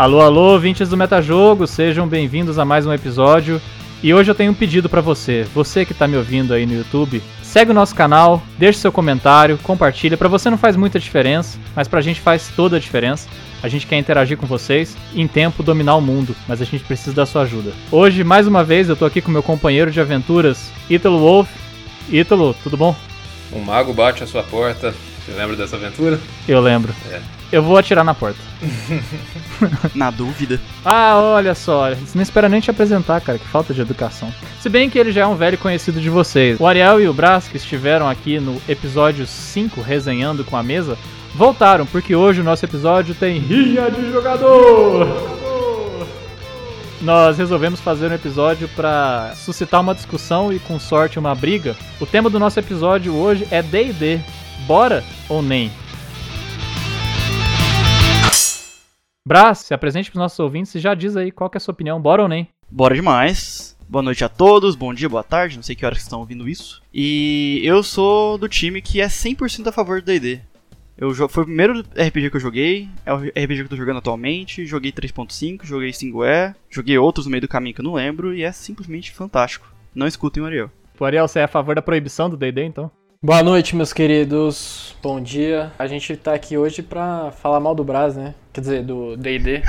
Alô, alô, ouvintes do Metajogo, sejam bem-vindos a mais um episódio. E hoje eu tenho um pedido para você, você que tá me ouvindo aí no YouTube, segue o nosso canal, deixe seu comentário, compartilha. Para você não faz muita diferença, mas pra gente faz toda a diferença. A gente quer interagir com vocês e em tempo dominar o mundo, mas a gente precisa da sua ajuda. Hoje, mais uma vez, eu tô aqui com meu companheiro de aventuras, Ítalo Wolf. Ítalo, tudo bom? Um mago bate a sua porta. Você lembra dessa aventura? Eu lembro. É. Eu vou atirar na porta. Na dúvida. Ah, olha só, você não espera nem te apresentar, cara, que falta de educação. Se bem que ele já é um velho conhecido de vocês. O Ariel e o Brás, que estiveram aqui no episódio 5, resenhando com a mesa, voltaram, porque hoje o nosso episódio tem Rinha de Jogador! Nós resolvemos fazer um episódio para suscitar uma discussão e, com sorte, uma briga. O tema do nosso episódio hoje é D&D. Bora ou nem? Brás, se apresente para os nossos ouvintes e já diz aí qual que é a sua opinião, bora ou nem? Bora demais. Boa noite a todos, bom dia, boa tarde, não sei que horas que estão ouvindo isso. E eu sou do time que é 100% a favor do D&D. Eu foi o primeiro RPG que eu joguei, é o RPG que eu tô jogando atualmente, joguei 3.5, joguei 5E, joguei outros no meio do caminho que eu não lembro e é simplesmente fantástico. Não escutem o Ariel. O Ariel, você é a favor da proibição do D&D, então? Boa noite, meus queridos. Bom dia. A gente tá aqui hoje pra falar mal do Brás, né? Quer dizer, do D&D.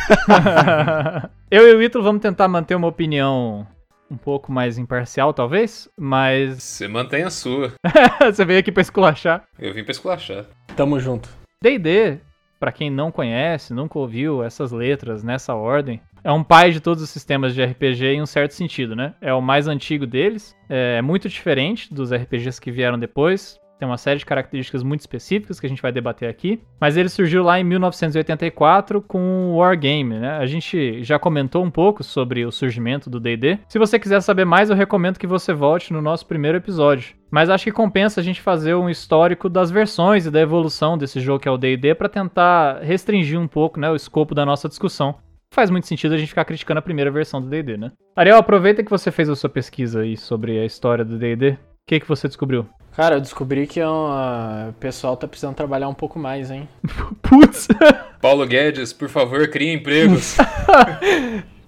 Eu e o Ítalo vamos tentar manter uma opinião um pouco mais imparcial, talvez, mas Você mantém a sua. você veio aqui pra esculachar. Eu vim pra esculachar. Tamo junto. D&D, pra quem não conhece, nunca ouviu essas letras nessa ordem, é um pai de todos os sistemas de RPG em um certo sentido, né? É o mais antigo deles, é muito diferente dos RPGs que vieram depois, tem uma série de características muito específicas que a gente vai debater aqui, mas ele surgiu lá em 1984 com o Wargame, né? A gente já comentou um pouco sobre o surgimento do D&D. Se você quiser saber mais, eu recomendo que você volte no nosso primeiro episódio. Mas acho que compensa a gente fazer um histórico das versões e da evolução desse jogo que é o D&D para tentar restringir um pouco, né, o escopo da nossa discussão. Faz muito sentido a gente ficar criticando a primeira versão do D&D, né? Ariel, aproveita que você fez a sua pesquisa aí sobre a história do D&D. O que, que você descobriu? Cara, eu descobri que é uma- o pessoal tá precisando trabalhar um pouco mais, hein? Putz! Paulo Guedes, por favor, crie empregos.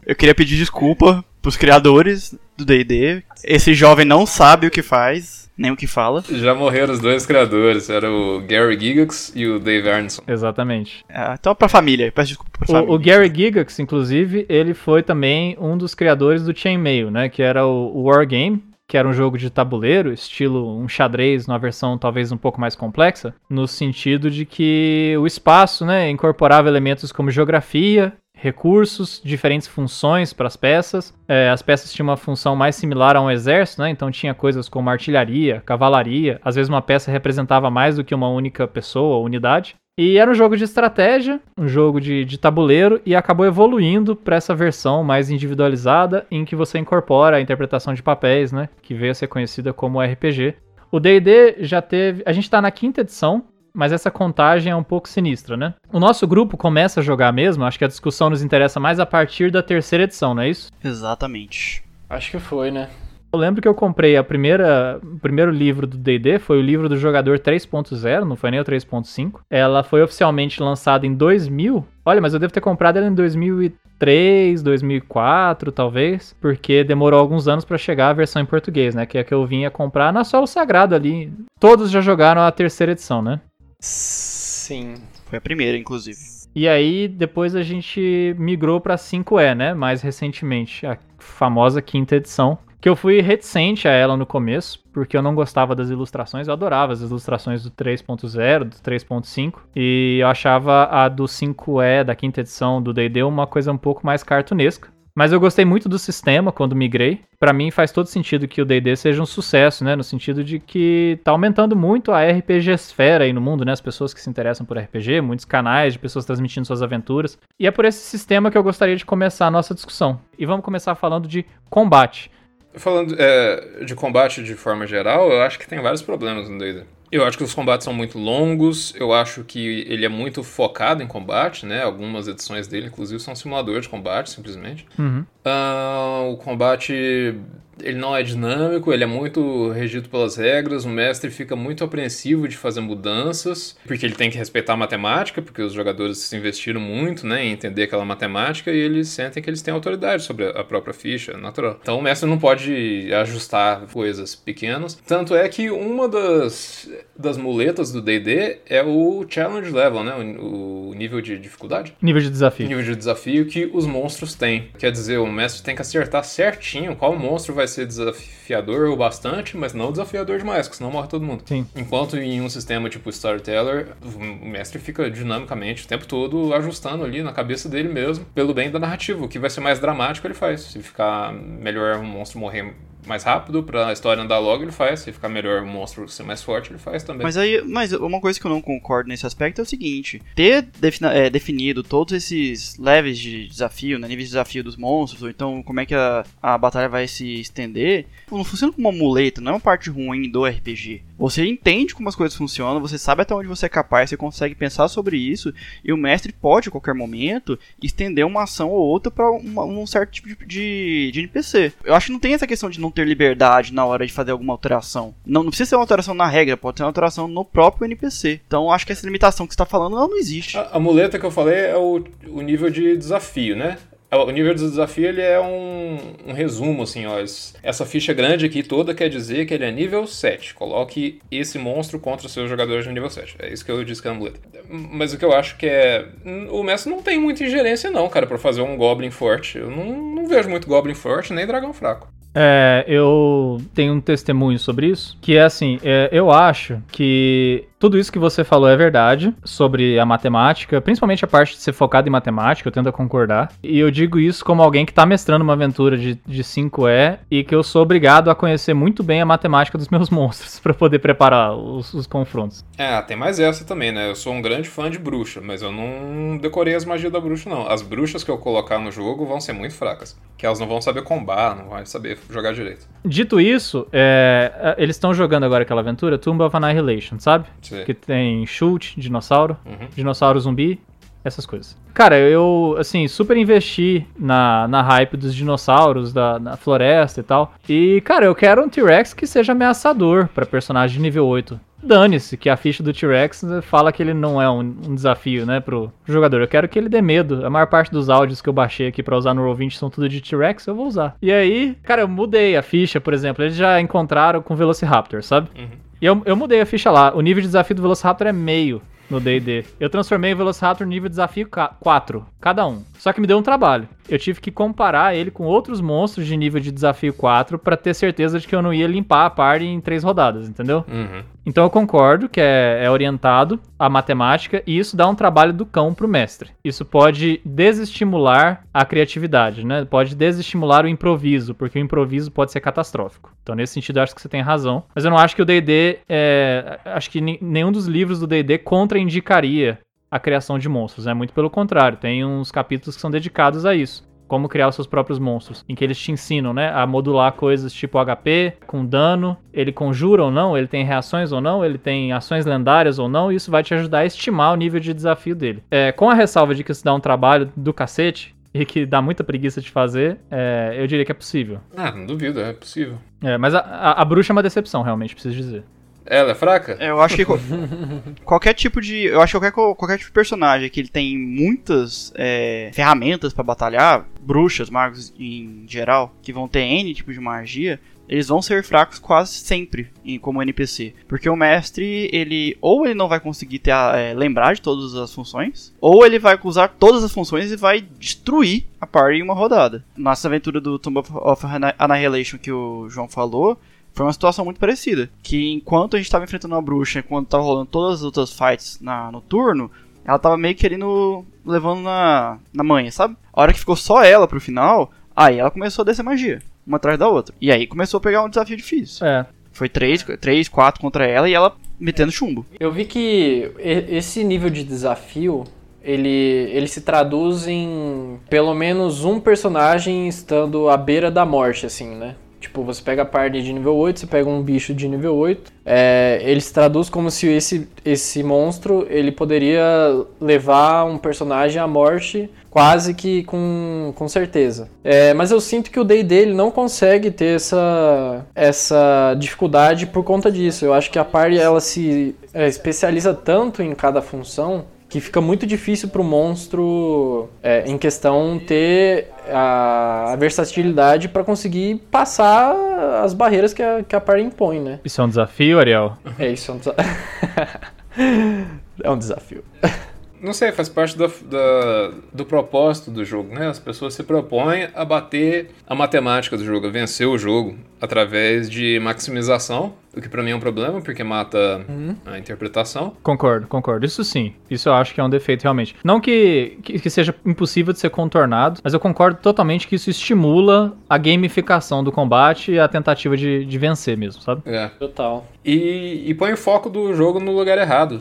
Eu queria pedir desculpa pros criadores do D&D. Esse jovem não sabe o que faz, nem o que fala. Já morreram os dois criadores. Era o Gary Gigax e o Dave Arneson. Exatamente. É, então pra família, peço desculpa pra O, família. o Gary Gigax, inclusive, ele foi também um dos criadores do Chainmail, né? Que era o, o Wargame, que era um jogo de tabuleiro, estilo um xadrez, numa versão talvez um pouco mais complexa, no sentido de que o espaço, né, incorporava elementos como geografia, recursos, diferentes funções para as peças. É, as peças tinham uma função mais similar a um exército, né? Então tinha coisas como artilharia, cavalaria. Às vezes uma peça representava mais do que uma única pessoa ou unidade. E era um jogo de estratégia, um jogo de, de tabuleiro, e acabou evoluindo para essa versão mais individualizada, em que você incorpora a interpretação de papéis, né? Que veio a ser conhecida como RPG. O DD já teve. A gente tá na quinta edição, mas essa contagem é um pouco sinistra, né? O nosso grupo começa a jogar mesmo, acho que a discussão nos interessa mais a partir da terceira edição, não é isso? Exatamente. Acho que foi, né? Eu lembro que eu comprei a primeira, o primeiro livro do D&D, foi o livro do jogador 3.0, não foi nem o 3.5. Ela foi oficialmente lançada em 2000. Olha, mas eu devo ter comprado ela em 2003, 2004, talvez, porque demorou alguns anos pra chegar a versão em português, né? Que é a que eu vinha comprar na Solo Sagrado ali. Todos já jogaram a terceira edição, né? Sim. Foi a primeira, inclusive. E aí, depois a gente migrou pra 5E, né? Mais recentemente, a famosa quinta edição. Que eu fui reticente a ela no começo, porque eu não gostava das ilustrações. Eu adorava as ilustrações do 3.0, do 3.5. E eu achava a do 5E, da quinta edição do DD, uma coisa um pouco mais cartunesca. Mas eu gostei muito do sistema quando migrei. Pra mim faz todo sentido que o D&D seja um sucesso, né? No sentido de que tá aumentando muito a RPG esfera aí no mundo, né? As pessoas que se interessam por RPG, muitos canais de pessoas transmitindo suas aventuras. E é por esse sistema que eu gostaria de começar a nossa discussão. E vamos começar falando de combate. Falando é, de combate de forma geral, eu acho que tem vários problemas no D&D. Eu acho que os combates são muito longos, eu acho que ele é muito focado em combate, né? Algumas edições dele, inclusive, são simulador de combate, simplesmente. Uhum. Ah, o combate ele não é dinâmico, ele é muito regido pelas regras, o mestre fica muito apreensivo de fazer mudanças, porque ele tem que respeitar a matemática, porque os jogadores se investiram muito né, em entender aquela matemática e eles sentem que eles têm autoridade sobre a própria ficha, é natural. Então o mestre não pode ajustar coisas pequenas. Tanto é que uma das, das muletas do DD é o challenge level, né? O, o nível de dificuldade. Nível de desafio. Nível de desafio que os monstros têm. Quer dizer, o mestre tem que acertar certinho qual monstro vai ser desafiador o bastante, mas não desafiador demais, porque senão morre todo mundo. Sim. Enquanto em um sistema tipo Storyteller, o mestre fica dinamicamente o tempo todo ajustando ali na cabeça dele mesmo, pelo bem da narrativa. O que vai ser mais dramático ele faz. Se ficar melhor um monstro morrer mais rápido pra história andar logo, ele faz. Se ficar melhor o monstro ser mais forte, ele faz também. Mas aí, mas uma coisa que eu não concordo nesse aspecto é o seguinte: ter é, definido todos esses levels de desafio, né, níveis de desafio dos monstros, ou então como é que a, a batalha vai se estender, não funciona como uma muleta, não é uma parte ruim do RPG. Você entende como as coisas funcionam, você sabe até onde você é capaz, você consegue pensar sobre isso, e o mestre pode, a qualquer momento, estender uma ação ou outra para um certo tipo de, de, de, NPC. Eu acho que não tem essa questão de não ter liberdade na hora de fazer alguma alteração. Não, não precisa ser uma alteração na regra, pode ser uma alteração no próprio NPC. Então acho que essa limitação que você está falando não, não existe. A, a muleta que eu falei é o, o nível de desafio, né? É, o nível de desafio ele é um, um, resumo, assim, ó. Essa ficha grande aqui toda quer dizer que ele é nível 7. Coloque esse monstro contra os seus jogadores de nível 7. É isso que eu disse que é muleta. Mas o que eu acho que é. O mestre não tem muita ingerência, não, cara, para fazer um Goblin forte. Eu não, não vejo muito Goblin forte, nem dragão fraco. É, eu tenho um testemunho sobre isso, que é assim, é, eu acho que tudo isso que você falou é verdade sobre a matemática, principalmente a parte de ser focado em matemática, eu tento concordar. E eu digo isso como alguém que tá mestrando uma aventura de, de 5E e que eu sou obrigado a conhecer muito bem a matemática dos meus monstros para poder preparar os, os, confrontos. É, tem mais essa também, né? Eu sou um grande fã de bruxa, mas eu não decorei as magias da bruxa, não. As bruxas que eu colocar no jogo vão ser muito fracas, que elas não vão saber combar, não vão saber jogar direito. Dito isso, é, eles estão jogando agora aquela aventura Tomb of Annihilation, sabe? Sim. Que tem chute, dinossauro, uhum. dinossauro zumbi, essas coisas. Cara, eu, assim, super investi na, na hype dos dinossauros, da, na floresta e tal. E, cara, eu quero um T-Rex que seja ameaçador para personagem de nível 8. Dane-se que a ficha do T-Rex fala que ele não é um, um, desafio, né, pro jogador. Eu quero que ele dê medo. A maior parte dos áudios que eu baixei aqui para usar no Roll20 são tudo de T-Rex, eu vou usar. E aí, cara, eu mudei a ficha, por exemplo. Eles já encontraram com Velociraptor, sabe? Uhum. E eu, eu mudei a ficha lá. O nível de desafio do Velociraptor é meio no D&D. Eu transformei o Velociraptor nível desafio 4, cada um. Só que me deu um trabalho. Eu tive que comparar ele com outros monstros de nível de desafio 4 para ter certeza de que eu não ia limpar a party em três rodadas, entendeu? Uhum. Então eu concordo que é, é, orientado à matemática e isso dá um trabalho do cão pro mestre. Isso pode desestimular a criatividade, né? Pode desestimular o improviso, porque o improviso pode ser catastrófico. Então nesse sentido eu acho que você tem razão. Mas eu não acho que o D&D, é, acho que nenhum dos livros do D&D contraindicaria a criação de monstros, é muito pelo contrário, tem uns capítulos que são dedicados a isso. Como criar os seus próprios monstros, em que eles te ensinam, né, a modular coisas tipo HP, com dano, ele conjura ou não, ele tem reações ou não, ele tem ações lendárias ou não, e isso vai te ajudar a estimar o nível de desafio dele. É, com a ressalva de que isso dá um trabalho do cacete, e que dá muita preguiça de fazer, é, eu diria que é possível. Ah, não duvido, é possível. É, mas a, a, a bruxa é uma decepção, realmente, preciso dizer. Ela é fraca? Eu acho que qualquer tipo de. Eu acho que qualquer, qualquer tipo de personagem que ele tem muitas é, ferramentas para batalhar, bruxas, magos em geral, que vão ter N tipo de magia, eles vão ser fracos quase sempre em, como NPC. Porque o mestre, ele ou ele não vai conseguir ter a, é, lembrar de todas as funções, ou ele vai usar todas as funções e vai destruir a party em uma rodada. Nossa aventura do Tomb of Annihilation que o João falou, foi uma situação muito parecida. Que enquanto a gente estava enfrentando uma bruxa, enquanto estava rolando todas as outras fights na, no turno, ela tava meio que ali no. levando na, na manha, sabe? A hora que ficou só ela pro final, aí ela começou a descer magia, uma atrás da outra. E aí começou a pegar um desafio difícil. É. Foi três, três, quatro contra ela e ela metendo chumbo. Eu vi que esse nível de desafio ele, ele se traduz em pelo menos um personagem estando à beira da morte, assim, né? Tipo, você pega a party de nível 8, você pega um bicho de nível 8, é, ele se traduz como se esse, esse monstro ele poderia levar um personagem à morte quase que com, com certeza. É, mas eu sinto que o day dele não consegue ter essa, essa dificuldade por conta disso. Eu acho que a party ela se é, especializa tanto em cada função que fica muito difícil para o monstro é, em questão ter a, a versatilidade para conseguir passar as barreiras que a, que a par impõe, né? Isso é um desafio, Ariel? É, isso é um desafio. é um desafio. Não sei, faz parte da, da, do propósito do jogo, né? As pessoas se propõem a bater a matemática do jogo, a vencer o jogo através de maximização, o que para mim é um problema, porque mata uhum. a interpretação. Concordo, concordo. Isso sim. Isso eu acho que é um defeito realmente. Não que, que, que seja impossível de ser contornado, mas eu concordo totalmente que isso estimula a gamificação do combate e a tentativa de, de vencer mesmo, sabe? É. Total. E, e põe o foco do jogo no lugar errado.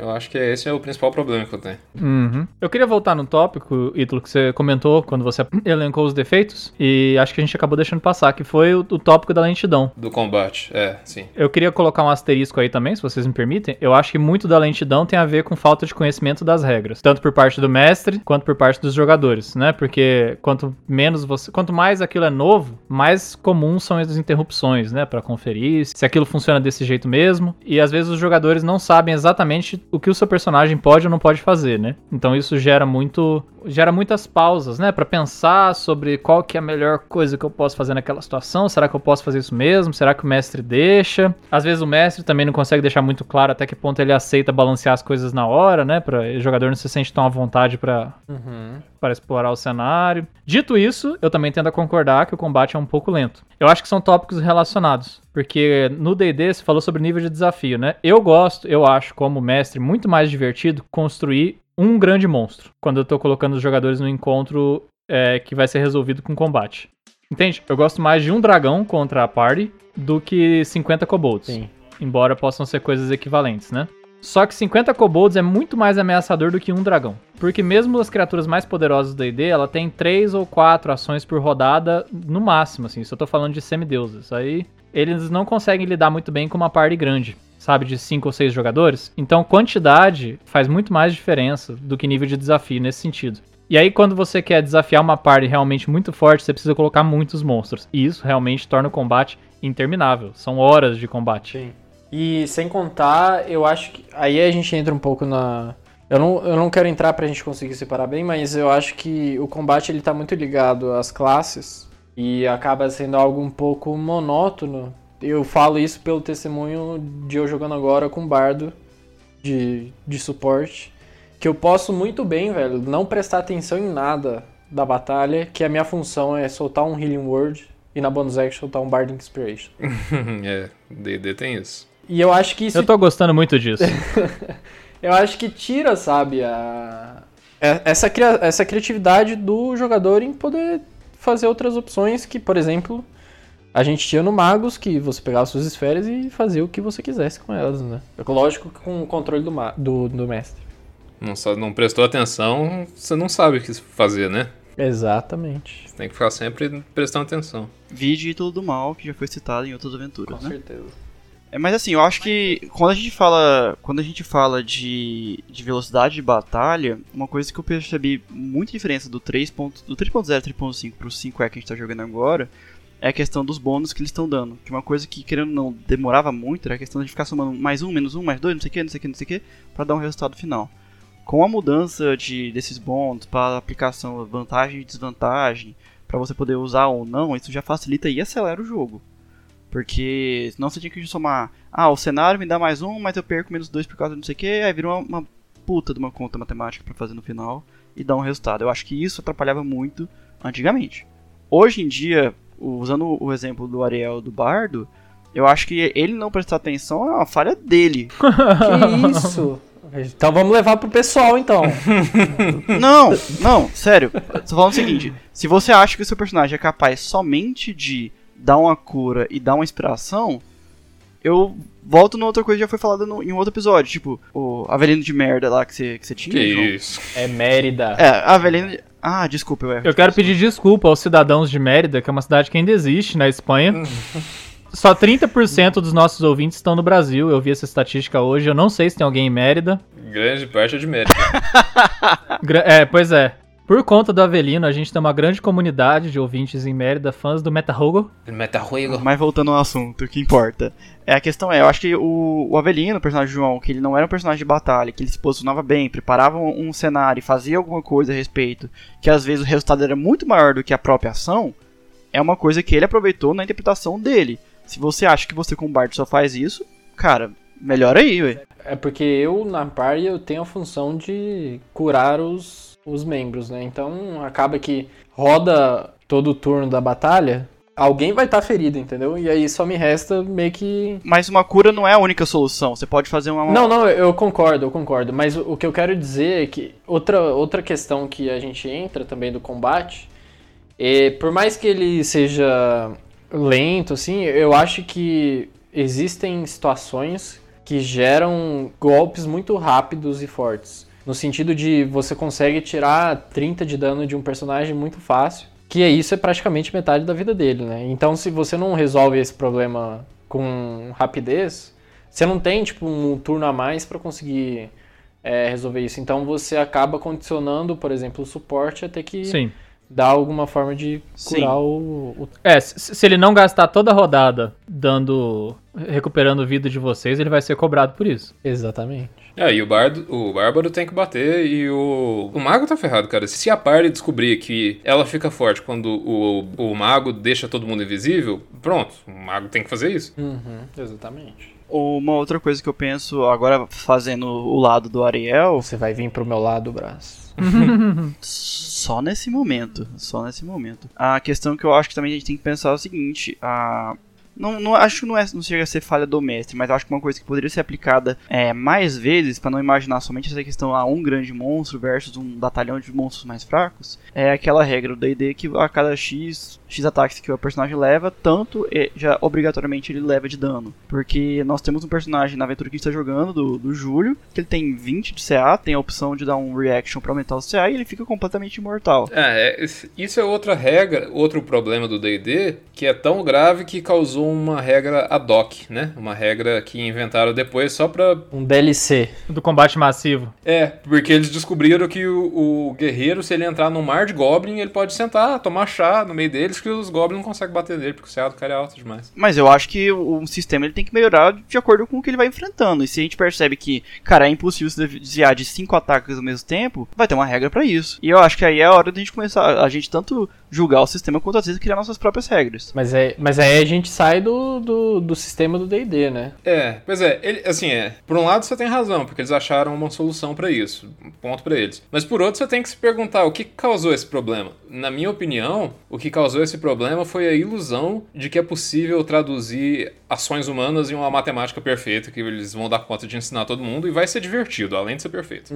Eu acho que esse é o principal problema que eu tenho. Uhum. Eu queria voltar no tópico, Ítalo, que você comentou quando você elencou os defeitos, e acho que a gente acabou deixando passar, que foi o, o tópico da lentidão. Do combate, é, sim. Eu queria colocar um asterisco aí também, se vocês me permitem. Eu acho que muito da lentidão tem a ver com falta de conhecimento das regras, tanto por parte do mestre quanto por parte dos jogadores, né? Porque quanto menos você, quanto mais aquilo é novo, mais comuns são as interrupções, né, para conferir se aquilo funciona desse jeito mesmo. E às vezes os jogadores não sabem exatamente o que o seu personagem pode ou não pode fazer, né? Então isso gera muito gera muitas pausas, né, para pensar sobre qual que é a melhor coisa que eu posso fazer naquela situação. Será que eu posso fazer isso mesmo? Será que o mestre deixa? Às vezes o mestre também não consegue deixar muito claro até que ponto ele aceita balancear as coisas na hora, né, para o jogador não se sente tão à vontade para uhum. Para explorar o cenário. Dito isso, eu também tendo a concordar que o combate é um pouco lento. Eu acho que são tópicos relacionados, porque no D&D você falou sobre nível de desafio, né? Eu gosto, eu acho como mestre muito mais divertido construir um grande monstro quando eu tô colocando os jogadores no encontro é, que vai ser resolvido com combate. Entende? Eu gosto mais de um dragão contra a party do que 50 kobolds. Sim. Embora possam ser coisas equivalentes, né? Só que 50 kobolds é muito mais ameaçador do que um dragão. Porque mesmo as criaturas mais poderosas do D&D, ela tem 3 ou 4 ações por rodada no máximo, assim. Se eu tô falando de semideuses. Aí eles não conseguem lidar muito bem com uma party grande sabe, de 5 ou 6 jogadores. Então, quantidade faz muito mais diferença do que nível de desafio nesse sentido. E aí, quando você quer desafiar uma party realmente muito forte, você precisa colocar muitos monstros. E isso realmente torna o combate interminável. São horas de combate. Sim. E sem contar, eu acho que. Aí a gente entra um pouco na. Eu não, eu não quero entrar pra gente conseguir separar bem, mas eu acho que o combate ele tá muito ligado às classes e acaba sendo algo um pouco monótono eu falo isso pelo testemunho de eu jogando agora com Bardo de, de suporte. Que eu posso muito bem, velho, não prestar atenção em nada da batalha, que a minha função é soltar um Healing Word e na bonus action soltar um Bard Inspiration. é, DD tem isso. E eu acho que isso. Eu tô gostando muito disso. eu acho que tira, sabe, a. É, essa, essa criatividade do jogador em poder fazer outras opções que, por exemplo, a gente tinha no Magos que você pegava suas esferas e fazia o que você quisesse com elas, né? Lógico com o controle do, do, do mestre. Não, só não prestou atenção, você não sabe o que fazer, né? Exatamente. Você tem que ficar sempre prestando atenção. Vide tudo do mal, que já foi citado em outras aventuras, com né? certeza. É, mas assim, eu acho que quando a gente fala, quando a gente fala de, de velocidade de batalha, uma coisa que eu percebi muita diferença do 3.0 do 3.0 3.5 pro 5E que a gente tá jogando agora é a questão dos bônus que eles estão dando. Que uma coisa que, querendo não, demorava muito era a questão de ficar somando mais um, menos um, mais dois, não sei o que, não sei o que, não sei o que, pra dar um resultado final. Com a mudança de, desses bônus para aplicação vantagem e desvantagem, para você poder usar ou não, isso já facilita e acelera o jogo. Porque senão você tinha que somar, ah, o cenário me dá mais um, mas eu perco menos dois por causa de não sei o que, aí virou uma, uma puta de uma conta matemática para fazer no final e dar um resultado. Eu acho que isso atrapalhava muito antigamente. Hoje em dia, usando o exemplo do Ariel do Bardo, eu acho que ele não prestar atenção é uma falha dele. que isso? Então vamos levar pro pessoal então. não, não, sério. Tô falando o seguinte: se você acha que o seu personagem é capaz somente de dar uma cura e dar uma inspiração, eu volto numa outra coisa que já foi falada no, em um outro episódio, tipo, o Avelino de merda lá que você, que você tinha. Que isso. É Mérida. É, a Avelino, Ah, desculpa, eu erro. Eu quero pedir desculpa aos cidadãos de Mérida, que é uma cidade que ainda existe na Espanha. Só 30% dos nossos ouvintes estão no Brasil. Eu vi essa estatística hoje. Eu não sei se tem alguém em Mérida. Grande parte é de Mérida. Gra- É, pois é. Por conta do Avelino, a gente tem uma grande comunidade de ouvintes em Mérida, fãs do Metahogo. Metajuego. Mas voltando ao assunto, o que importa. É, a questão é, eu acho que o, o Avelino, o personagem João, que ele não era um personagem de batalha, que ele se posicionava bem, preparava um, um cenário e fazia alguma coisa a respeito, que às vezes o resultado era muito maior do que a própria ação, é uma coisa que ele aproveitou na interpretação dele. Se você acha que você com o Bard só faz isso, cara, melhor aí, ué. É porque eu, na party, eu tenho a função de curar os, os membros, né? Então acaba que roda todo o turno da batalha, alguém vai estar ferido, entendeu? E aí só me resta meio que. Mas uma cura não é a única solução, você pode fazer uma... Não, não, eu concordo, eu concordo. Mas o, o que eu quero dizer é que outra, outra questão que a gente entra também do combate é, por mais que ele seja lento, assim, eu acho que existem situações que geram golpes muito rápidos e fortes. No sentido de você consegue tirar 30 de dano de um personagem muito fácil. Que é isso é praticamente metade da vida dele, né? Então se você não resolve esse problema com rapidez, você não tem tipo um turno a mais para conseguir é, resolver isso. Então você acaba condicionando, por exemplo, o suporte a ter que Sim. dar alguma forma de curar o, o É, se, se ele não gastar toda a rodada dando. recuperando vida de vocês, ele vai ser cobrado por isso. Exatamente. É, e o, bardo, o Bárbaro tem que bater e o. O Mago tá ferrado, cara. Se a party descobrir que ela fica forte quando o, o Mago deixa todo mundo invisível, pronto. O Mago tem que fazer isso. Uhum, exatamente. Uma outra coisa que eu penso, agora fazendo o lado do Ariel, Você vai vir pro meu lado, braço. Só nesse momento, só nesse momento. A questão que eu acho que também a gente tem que pensar é o seguinte, a não, não acho que não, é, não chega a ser falha do mestre, mas acho que uma coisa que poderia ser aplicada é, mais vezes, para não imaginar somente essa questão a um grande monstro versus um batalhão de monstros mais fracos, é aquela regra do D&D que a cada X, X ataques que o personagem leva, tanto já obrigatoriamente ele leva de dano. Porque nós temos um personagem na aventura que está jogando, do, do Júlio, que ele tem 20 de CA, tem a opção de dar um reaction para aumentar o CA e ele fica completamente imortal. É, é, isso é outra regra, outro problema do D&D, que é tão grave que causou uma regra ad hoc, né? Uma regra que inventaram depois só pra... Um DLC. Do combate massivo. É, porque eles descobriram que o, o guerreiro, se ele entrar num mar de goblin, ele pode sentar, tomar chá no meio deles, que os goblins não conseguem bater nele, porque o CA do cara é alto demais. Mas eu acho que o, o sistema ele tem que melhorar de acordo com o que ele vai enfrentando. E se a gente percebe que, cara, é impossível se desviar de cinco ataques ao mesmo tempo, vai ter uma regra pra isso. E eu acho que aí é a hora da gente começar a gente tanto julgar o sistema quanto às vezes criar nossas próprias regras. Mas, é, mas aí a gente sai do, do, do sistema do D&D, né? É, pois é, ele, assim, é. Por um lado você tem razão, porque eles acharam uma solução pra isso. um Ponto pra eles. Mas por outro você tem que se perguntar o que causou esse problema. Na minha opinião, o que causou esse problema foi a ilusão de que é possível traduzir ações humanas em uma matemática perfeita que eles vão dar conta de ensinar todo mundo e vai ser divertido, além de ser perfeito.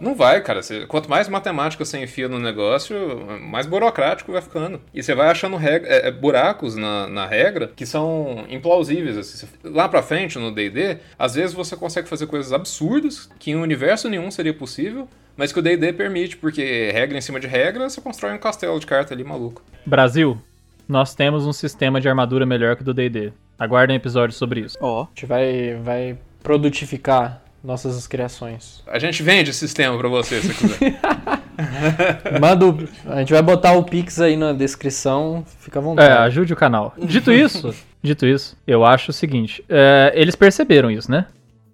Não vai, cara. Você- quanto mais matemática você enfia no negócio, mais burocrático vai ficando. E você vai achando regra- é, é, buracos na, na regra que são implausíveis. assim. Lá pra frente, no D&D, às vezes você consegue fazer coisas absurdas que em um universo nenhum seria possível, mas que o D&D permite, porque regra em cima de regra, você constrói um castelo de carta ali maluco. Brasil, nós temos um sistema de armadura melhor que o do D&D. Aguardem episódios sobre isso. Ó, A gente vai, vai produtificar nossas criações. A gente vende sistema pra você, se quiser. Manda o, a gente vai botar o Pix aí na descrição, fica à É, vontade. ajude o canal. Dito isso, dito isso, eu acho o seguinte, é, eles perceberam isso, né?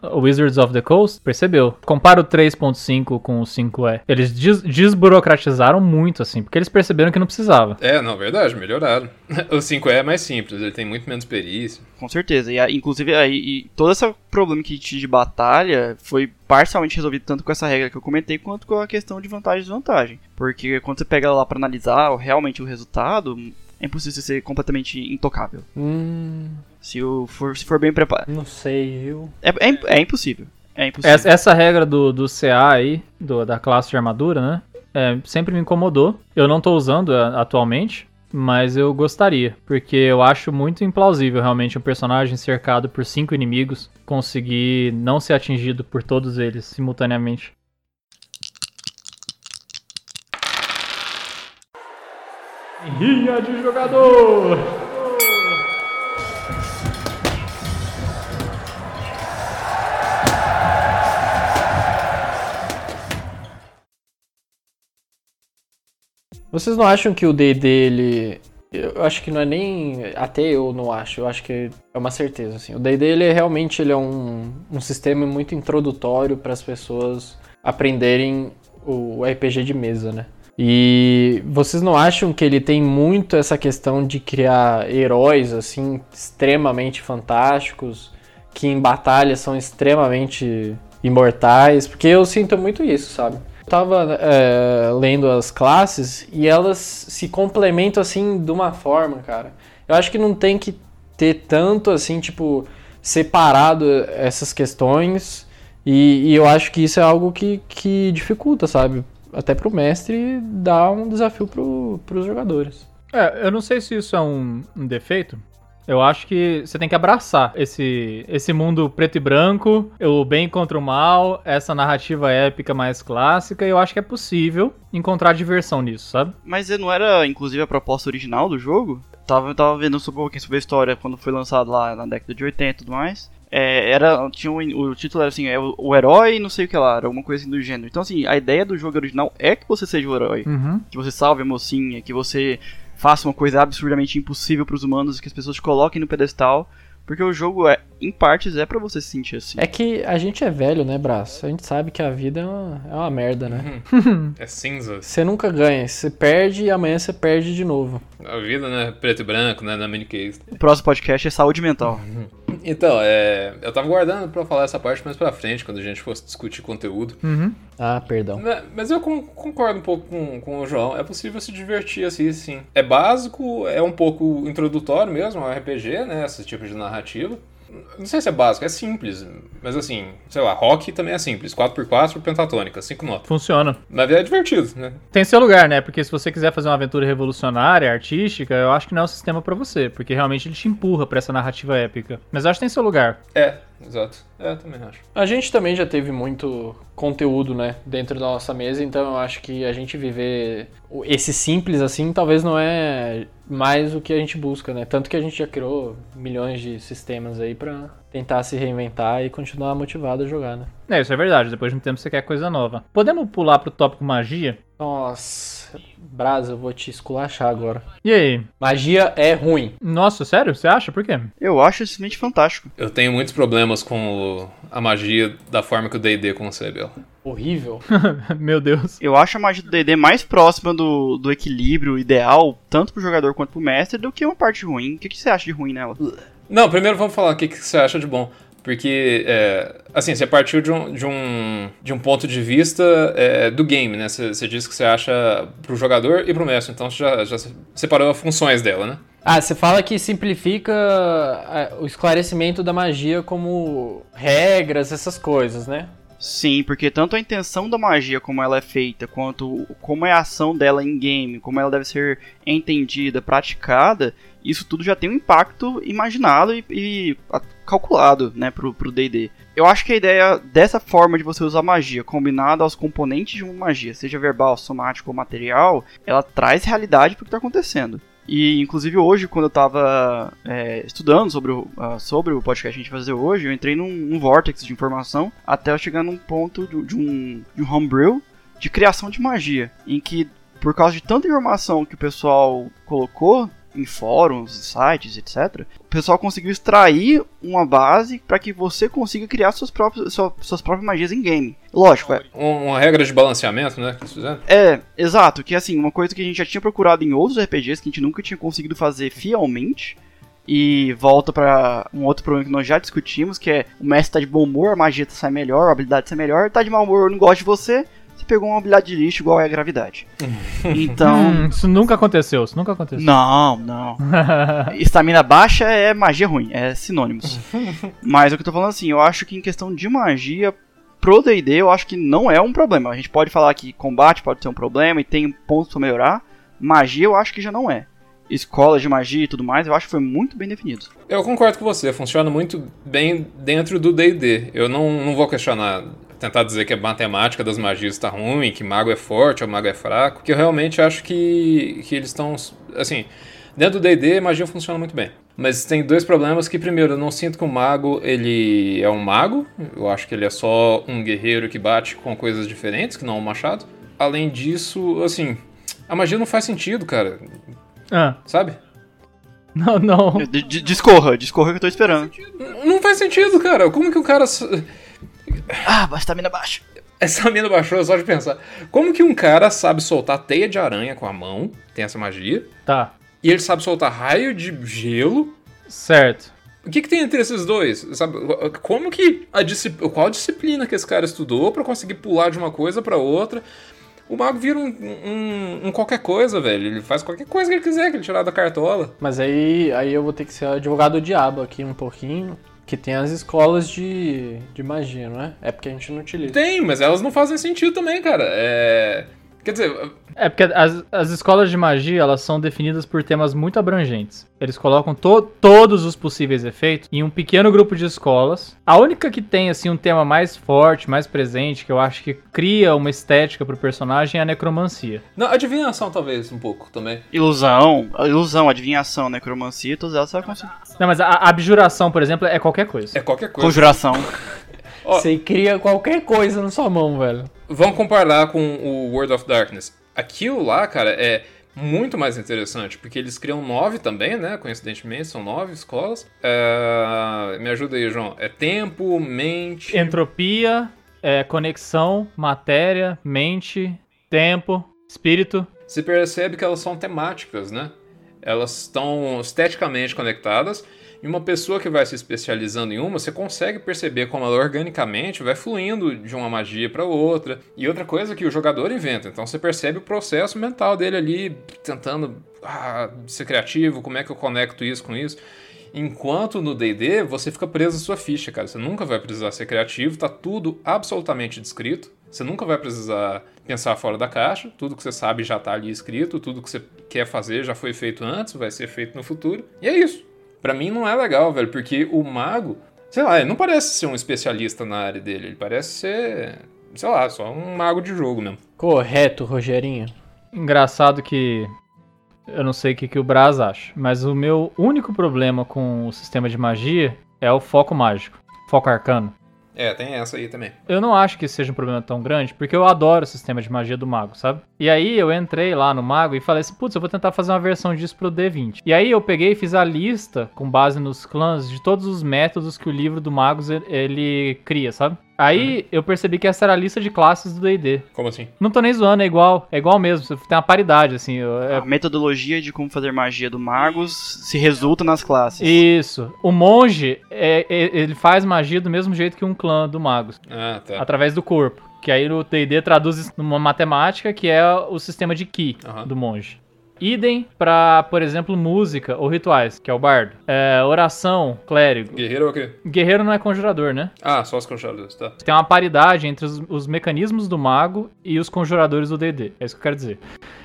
O Wizards of the Coast percebeu. Compara o 3.5 com o 5E. Eles des desburocratizaram muito, assim, porque eles perceberam que não precisava. É, não, verdade, melhoraram. O 5E é mais simples, ele tem muito menos perícia. com certeza. E a- inclusive aí e todo esse problema que tinha de batalha foi parcialmente resolvido tanto com essa regra que eu comentei quanto com a questão de vantagem e desvantagem. Porque quando você pega lá pra analisar o- realmente o resultado, é impossível você ser completamente intocável. Hum, Se, o for, se for bem preparado. não sei, viu? É, é, é impossível. É impossível. Essa, essa regra do, do CA aí, do- da classe de armadura, né? é, sempre me incomodou. Eu não tô usando é, atualmente, mas eu gostaria, porque eu acho muito implausível realmente um personagem cercado por cinco inimigos conseguir não ser atingido por todos eles simultaneamente. Rinha de jogador! Vocês não acham que o D&D, ele... Eu acho que não é nem... Até eu não acho, eu acho que é uma certeza, assim. O D&D, ele é, realmente ele é um, um sistema muito introdutório para as pessoas aprenderem o RPG de mesa, né? E vocês não acham que ele tem muito essa questão de criar heróis assim extremamente fantásticos, que em batalha são extremamente imortais? Porque eu sinto muito isso, sabe? Tava é, lendo as classes e elas se complementam assim de uma forma, cara. Eu acho que não tem que ter tanto assim, tipo, separado essas questões. E, e eu acho que isso é algo que, que dificulta, sabe? Até pro mestre dar um desafio pro, pros jogadores. É, eu não sei se isso é um, um defeito, eu acho que você tem que abraçar esse, esse mundo preto e branco, o bem contra o mal, essa narrativa épica mais clássica, e eu acho que é possível encontrar diversão nisso, sabe? Mas não era, inclusive, a proposta original do jogo? Tava, tava vendo um pouquinho sobre a história quando foi lançado lá na década de 80 e tudo mais. É, era, tinha um, o título era assim, é o, o, herói não sei o que lá, era alguma coisa assim do gênero. Então, assim, a ideia do jogo original é que você seja o herói. Uhum. Que você salve a mocinha, que você faça uma coisa absurdamente impossível para os humanos, que as pessoas coloquem no pedestal. Porque o jogo, é, em partes, é para você se sentir assim. É que a gente é velho, né, Braço? A gente sabe que a vida é uma, é uma merda, né? é cinza. Você nunca ganha. Você perde e amanhã você perde de novo. A vida, né? Preto e branco, né? Na mini case. O próximo podcast é saúde mental. Então, é, eu tava guardando pra falar essa parte mais pra frente, quando a gente fosse discutir conteúdo. Uhum. Ah, perdão. Mas, mas eu concordo um pouco com, com o João. É possível se divertir assim, sim. É básico, é um pouco introdutório mesmo, é um RPG, né? Esse tipo de narrativa. Não sei se é básico, é simples. Mas assim, sei lá, rock também é simples. 4x4 pentatônica, 5 notas. Funciona. Mas é divertido, né? Tem seu lugar, né? Porque se você quiser fazer uma aventura revolucionária, artística, eu acho que não é o sistema para você. Porque realmente ele te empurra para essa narrativa épica. Mas eu acho que tem seu lugar. É, exato. É, também acho. A gente também já teve muito conteúdo, né, dentro da nossa mesa, então eu acho que a gente viver esse simples assim, talvez não é mais o que a gente busca, né? Tanto que a gente já criou milhões de sistemas aí para tentar se reinventar e continuar motivado a jogar, né? É, isso é verdade. Depois de um tempo você quer coisa nova. Podemos pular pro tópico magia? Nossa, Brasa, eu vou te esculachar agora. E aí? Magia é ruim. Nossa, sério? Você acha? Por quê? Eu acho simplesmente fantástico. Eu tenho muitos problemas com a magia da forma que o D&D concebe ela. Horrível. Meu Deus. Eu acho a magia do D&D mais próxima do, do equilíbrio ideal, tanto pro jogador quanto pro mestre, do que uma parte ruim. O que, que você acha de ruim nela? Não, primeiro vamos falar o que, que você acha de bom. Porque, é, assim, você partiu de um, de um, de um ponto de vista é, do game, né? Você, você disse que você acha pro jogador e pro mestre, então você já, já separou as funções dela, né? Ah, você fala que simplifica o esclarecimento da magia como regras, essas coisas, né? Sim, porque tanto a intenção da magia, como ela é feita, quanto como é a ação dela em game, como ela deve ser entendida, praticada, isso tudo já tem um impacto imaginado e, e calculado, né, pro D&D. Eu acho que a ideia dessa forma de você usar magia, combinada aos componentes de uma magia, seja verbal, somático ou material, ela traz realidade pro que tá acontecendo. E, inclusive, hoje, quando eu tava é, estudando sobre o, uh, sobre o podcast que a gente vai fazer hoje, eu entrei num, num vortex de informação até eu chegar num ponto de, de, um, de um homebrew de criação de magia, em que, por causa de tanta informação que o pessoal colocou em fóruns, sites, etc. O pessoal conseguiu extrair uma base para que você consiga criar suas próprias, suas, suas próprias magias em game. Lógico, é. Uma regra de balanceamento, né? Que fizeram. É, exato. Que assim, uma coisa que a gente já tinha procurado em outros RPGs que a gente nunca tinha conseguido fazer fielmente. E volta para um outro problema que nós já discutimos, que é o mestre tá de bom humor, a magia sai melhor, a habilidade sai melhor, tá de mau humor, eu não gosto de você, pegou uma habilidade de lixo igual é a gravidade. Então. Hum, isso nunca aconteceu, isso nunca aconteceu. Não, não. Estamina baixa é magia ruim, é sinônimos. Mas o que eu tô falando assim, eu acho que em questão de magia, pro D&D eu acho que não é um problema. A gente pode falar que combate pode ser um problema e tem pontos pra melhorar. Magia eu acho que já não é. Escola de magia e tudo mais, eu acho que foi muito bem definido. Eu concordo com você, funciona muito bem dentro do D&D. Eu não, não vou questionar tentar dizer que a matemática das magias está ruim, que mago é forte ou mago é fraco, que eu realmente acho que, que eles estão. Assim, dentro do DD, magia funciona muito bem. Mas tem dois problemas que, primeiro, eu não sinto que o mago, ele é um mago. Eu acho que ele é só um guerreiro que bate com coisas diferentes, que não um machado. Além disso, assim, a magia não faz sentido, cara. Ah, Sabe? não, não. D- d- Discorra, discorra que eu tô esperando. Não faz sentido, cara. Como que o cara. Ah, estamina baixa. Essa mina baixou só de pensar. Como que um cara sabe soltar teia de aranha com a mão? Tem essa magia. Tá, E ele sabe soltar raio de gelo. certo. O que, que tem entre esses dois? Sabe? Como que a disciplina. Qual a disciplina que esse cara estudou pra conseguir pular de uma coisa pra outra? O mago vira um, um- um qualquer coisa, velho. Ele faz qualquer coisa que ele quiser, que ele tirar da cartola. Mas aí, aí eu vou ter que ser advogado do diabo aqui um pouquinho. Que tem as escolas de, de magia, não é? É porque a gente não utiliza. Tem, mas elas não fazem sentido também, cara. É. Quer dizer, É porque as, as escolas de magia, elas são definidas por temas muito abrangentes. Eles colocam to- todos os possíveis efeitos em um pequeno grupo de escolas. A única que tem, assim, um tema mais forte, mais presente, que eu acho que cria uma estética pro personagem é a necromancia. não, adivinhação talvez um pouco também. Ilusão, ilusão, adivinhação, necromancia, todas elas conseguir. Não, mas a, a abjuração, por exemplo, é qualquer coisa. É qualquer coisa. Conjuração. Ó. Você cria qualquer coisa na sua mão, velho. Vamos comparar com o World of Darkness. Aquilo lá, cara, é muito mais interessante, porque eles criam nove também, né? Coincidentemente, são nove escolas. É, Me ajuda aí, João. É tempo, mente. Entropia, é, conexão, matéria, mente, tempo, espírito. Você percebe que elas são temáticas, né? Elas estão esteticamente conectadas. E uma pessoa que vai se especializando em uma, você consegue perceber como ela organicamente vai fluindo de uma magia para outra. E outra coisa que o jogador inventa. Então você percebe o processo mental dele ali, tentando ah, ser criativo, como é que eu conecto isso com isso. Enquanto no D&D você fica preso à sua ficha, cara. Você nunca vai precisar ser criativo, tá tudo absolutamente descrito. Você nunca vai precisar pensar fora da caixa. Tudo que você sabe já tá ali escrito, tudo que você quer fazer já foi feito antes, vai ser feito no futuro. E é isso. Pra mim não é legal, velho, porque o mago, sei lá, ele não parece ser um especialista na área dele, ele parece ser, sei lá, só um mago de jogo mesmo. Correto, Rogerinho. Engraçado que eu não sei o que, que o Braz acha, mas o meu único problema com o sistema de magia é o foco mágico, foco arcano. É, tem essa aí também. Eu não acho que seja um problema tão grande, porque eu adoro o sistema de magia do mago, sabe? E aí eu entrei lá no mago e falei assim, putz, eu vou tentar fazer uma versão disso pro D20. E aí eu peguei e fiz a lista, com base nos clãs, de todos os métodos que o livro do Magos ele- cria, sabe? Aí eu percebi que essa era a lista de classes do D&D. Como assim? Não tô nem zoando, é igual, é igual mesmo, tem uma paridade, assim, é A metodologia de como fazer magia do Magos se resulta nas classes. Isso. O monge, é- é- ele faz magia do mesmo jeito que um clã do magos, Ah, tá. através do corpo. Que aí o D&D traduz isso numa matemática que é o sistema de ki Aham. do monge. Idem pra, por exemplo, música ou rituais, que é o bardo. É, oração, clérigo. Guerreiro é o quê? Guerreiro não é conjurador, né? Ah, só os conjuradores, tá. Tem uma paridade entre os, os mecanismos do mago e os conjuradores do D&D. É isso que eu quero dizer.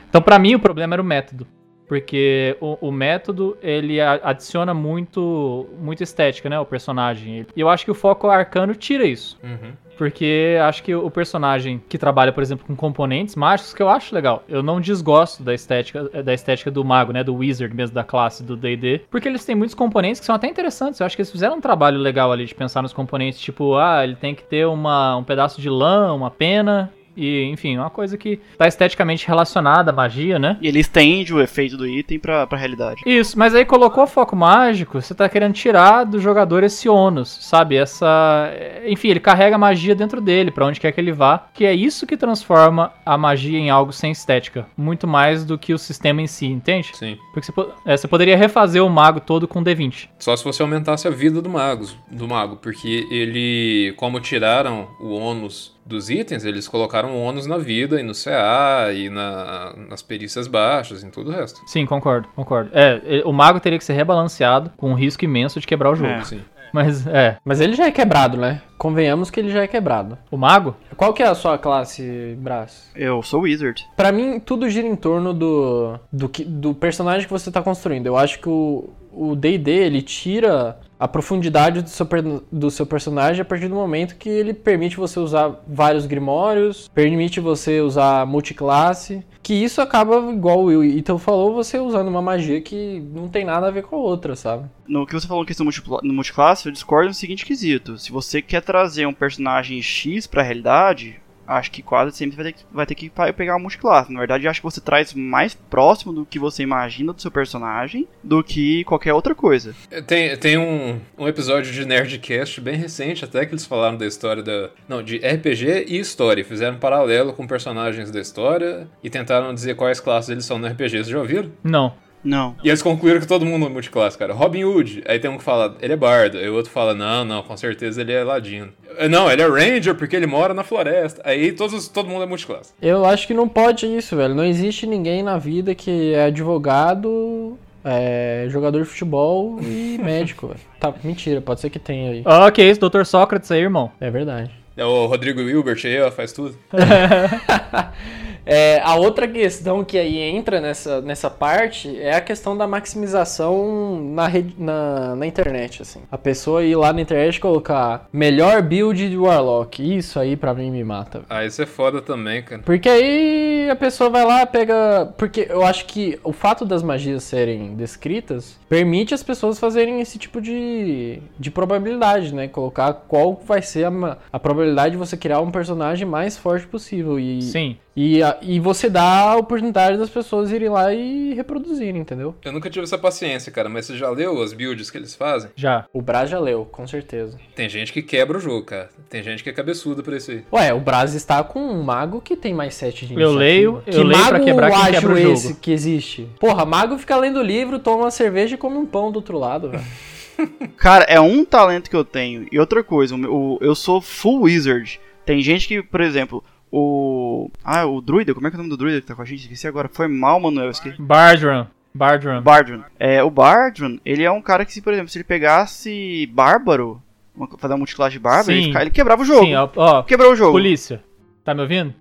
Então, pra mim, o problema era o método. Porque o, o método, ele adiciona muito, muito estética, né? O personagem. E eu acho que o foco arcano tira isso. Uhum. Porque acho que o personagem que trabalha, por exemplo, com componentes mágicos, que eu acho legal. Eu não desgosto da estética, da estética do mago, né? Do wizard mesmo, da classe do D&D. Porque eles têm muitos componentes que são até interessantes. Eu acho que eles fizeram um trabalho legal ali de pensar nos componentes. Tipo, ah, ele tem que ter uma, um pedaço de lã, uma pena... E, enfim, uma coisa que tá esteticamente relacionada à magia, né? E ele estende o efeito do item pra, pra realidade. Isso, mas aí colocou foco mágico, você tá querendo tirar do jogador esse ônus, sabe? Essa. Enfim, ele carrega a magia dentro dele, pra onde quer que ele vá. Que é isso que transforma a magia em algo sem estética. Muito mais do que o sistema em si, entende? Sim. Porque você, po- é, você poderia refazer o mago todo com D20. Só se você aumentasse a vida do mago, do mago, porque ele, como tiraram o ônus dos itens, eles colocaram ônus na vida e no CA e na, nas perícias baixas e em tudo o resto. Sim, concordo, concordo. É, o mago teria que ser rebalanceado com um risco imenso de quebrar o jogo. É. Sim. Mas, é, Mas ele já é quebrado, né? Convenhamos que ele já é quebrado. o mago, Qual que é a sua classe, Brás? Eu sou Wizard. Pra mim, tudo gira em torno do, do, que- do personagem que você tá construindo. Eu acho que o o D&D, ele tira a profundidade do seu, do seu personagem a partir do momento que ele permite você usar vários grimórios, permite você usar multiclasse, que isso acaba, igual o Ethan falou, você usando uma magia que não tem nada a ver com a outra, sabe? No que você falou em questão no multiclasse, eu discordo no seguinte quesito. Se você quer trazer um personagem X pra realidade, acho que quase sempre vai ter que, vai ter que pegar um multiclasse. Na verdade, eu acho que você traz mais próximo do que você imagina do seu personagem do que qualquer outra coisa. Tem, tem um, um episódio de Nerdcast bem recente, até que eles falaram da história da. Não, de RPG e história. Fizeram um paralelo com personagens da história e tentaram dizer quais classes eles são no RPG. Vocês já ouviram? Não. Não. E eles concluíram que todo mundo é multiclasse, cara. Robin Hood. Aí tem um que fala, ele é bardo. Aí o outro fala, não, não, com certeza ele é ladino. Não, ele é ranger porque ele mora na floresta. Aí todos, todo mundo é multiclasse. Eu acho que não pode isso, velho. Não existe ninguém na vida que é advogado, é, jogador de futebol e médico, velho. Tá, mentira, pode ser que tenha aí. Ah, que isso, Dr. Sócrates aí, irmão. É verdade. É o Rodrigo Wilbert aí, ó, faz tudo. É, a outra questão que aí entra nessa, nessa parte é a questão da maximização na, rede, na, na internet, assim. A pessoa ir lá na internet e colocar melhor build de Warlock. Isso aí pra mim me mata. Ah, isso é foda também, cara. Porque aí a pessoa vai lá, pega. Porque eu acho que o fato das magias serem descritas permite as pessoas fazerem esse tipo de, de probabilidade, né? Colocar qual vai ser a, a probabilidade de você criar um personagem mais forte possível. E, Sim. E, e você dá a oportunidade das pessoas irem lá e reproduzirem, entendeu? Eu nunca tive essa paciência, cara, mas você já leu as builds que eles fazem? Já. O Braz já leu, com certeza. Tem gente que quebra o jogo, cara. Tem gente que é cabeçuda por isso aí. Ué, o Braz está com um mago que tem mais 7 de Eu iniciativa. leio- eu que leio mago pra quebrar quem ágil quebra o jogo. esse que existe? Porra, mago fica lendo livro, toma uma cerveja e come um pão do outro lado, velho. Cara, é um talento que eu tenho. E outra coisa, o meu- o- eu sou full wizard. Tem gente que, por exemplo, o. Ah, o druida, como é que é o nome do druida que tá com a gente? Esqueci agora. Foi mal, Manuel. Esqueci. Bardran. Bardran. Bardran. É, o Bardran, ele é um cara que, se, por exemplo, se ele pegasse Bárbaro, uma- fazer uma multiclasse de Bárbaro, ele, fica- ele quebrava o jogo. Sim, ó, ó, Quebrou o jogo. polícia. Tá me ouvindo?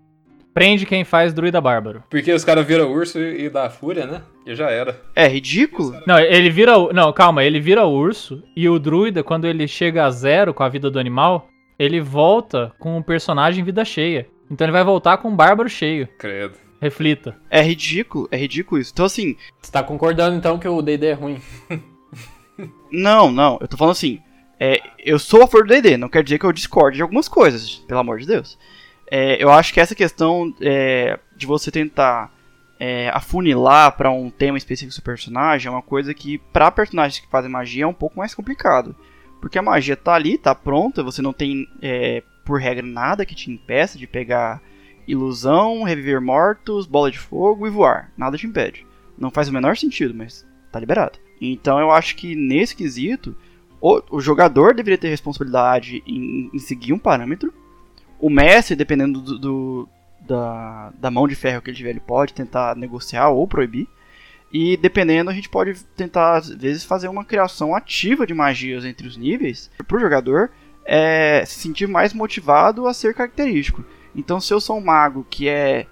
Prende quem faz druida bárbaro. Porque os caras viram urso e, e dá fúria, né? E já era. É ridículo. Não, ele vira. o- Não, calma, ele vira urso e o druida, quando ele chega a zero com a vida do animal, ele volta com o personagem vida cheia. Então ele vai voltar com um bárbaro cheio. Credo. Reflita. É ridículo, é ridículo isso. Então, assim, Você tá concordando então que o D&D é ruim? não, não, eu tô falando assim, é, eu sou a favor do D&D, não quer dizer que eu discorde de algumas coisas, pelo amor de Deus. É, eu acho que essa questão é, de você tentar é, afunilar pra um tema específico do seu personagem é uma coisa que, pra personagens que fazem magia, é um pouco mais complicado. Porque a magia tá ali, tá pronta, você não tem, é, por regra, nada que te impeça de pegar ilusão, reviver mortos, bola de fogo e voar. Nada te impede. Não faz o menor sentido, mas tá liberado. Então eu acho que nesse quesito, o, o jogador deveria ter responsabilidade em, em seguir um parâmetro. O mestre, dependendo do, do- da, da mão de ferro que ele tiver, ele pode tentar negociar ou proibir. E dependendo, a gente pode tentar, às vezes, fazer uma criação ativa de magias entre os níveis, para o jogador é, se sentir mais motivado a ser característico. Então, se eu sou um mago que é,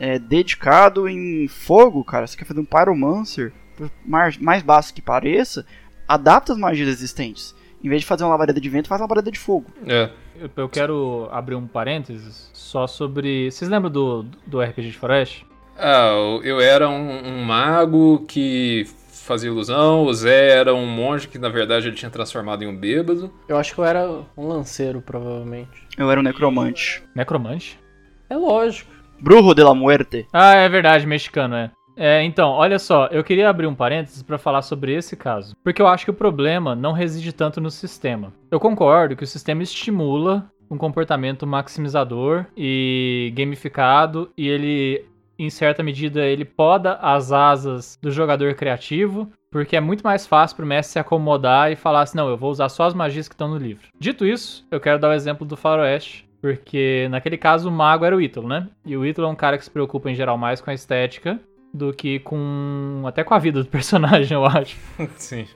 é dedicado em fogo, cara, você quer fazer um Pyromancer, por mais, mais básico que pareça, adapta as magias existentes. Em vez de fazer uma labareda de vento, faz uma labareda de fogo. É. Eu, eu quero abrir um parênteses só sobre. Vocês lembram do, do RPG de Forest? Ah, eu- eu era um, um mago que fazia ilusão, o Zé era um monge que na verdade ele tinha transformado em um bêbado. Eu acho que eu era um lanceiro, provavelmente. Eu era um necromante. Necromante? É lógico. Brujo de la Muerte. Ah, é verdade, mexicano, é. É, então, olha só, eu queria abrir um parênteses pra falar sobre esse caso, porque eu acho que o problema não reside tanto no sistema. Eu concordo que o sistema estimula um comportamento maximizador e gamificado e ele, em certa medida, ele poda as asas do jogador criativo, porque é muito mais fácil pro mestre se acomodar e falar assim, não, eu vou usar só as magias que estão no livro. Dito isso, eu quero dar o exemplo do Faroeste, porque naquele caso o mago era o Ítalo, né? E o Ítalo é um cara que se preocupa em geral mais com a estética do que com. até com a vida do personagem, eu acho. Sim.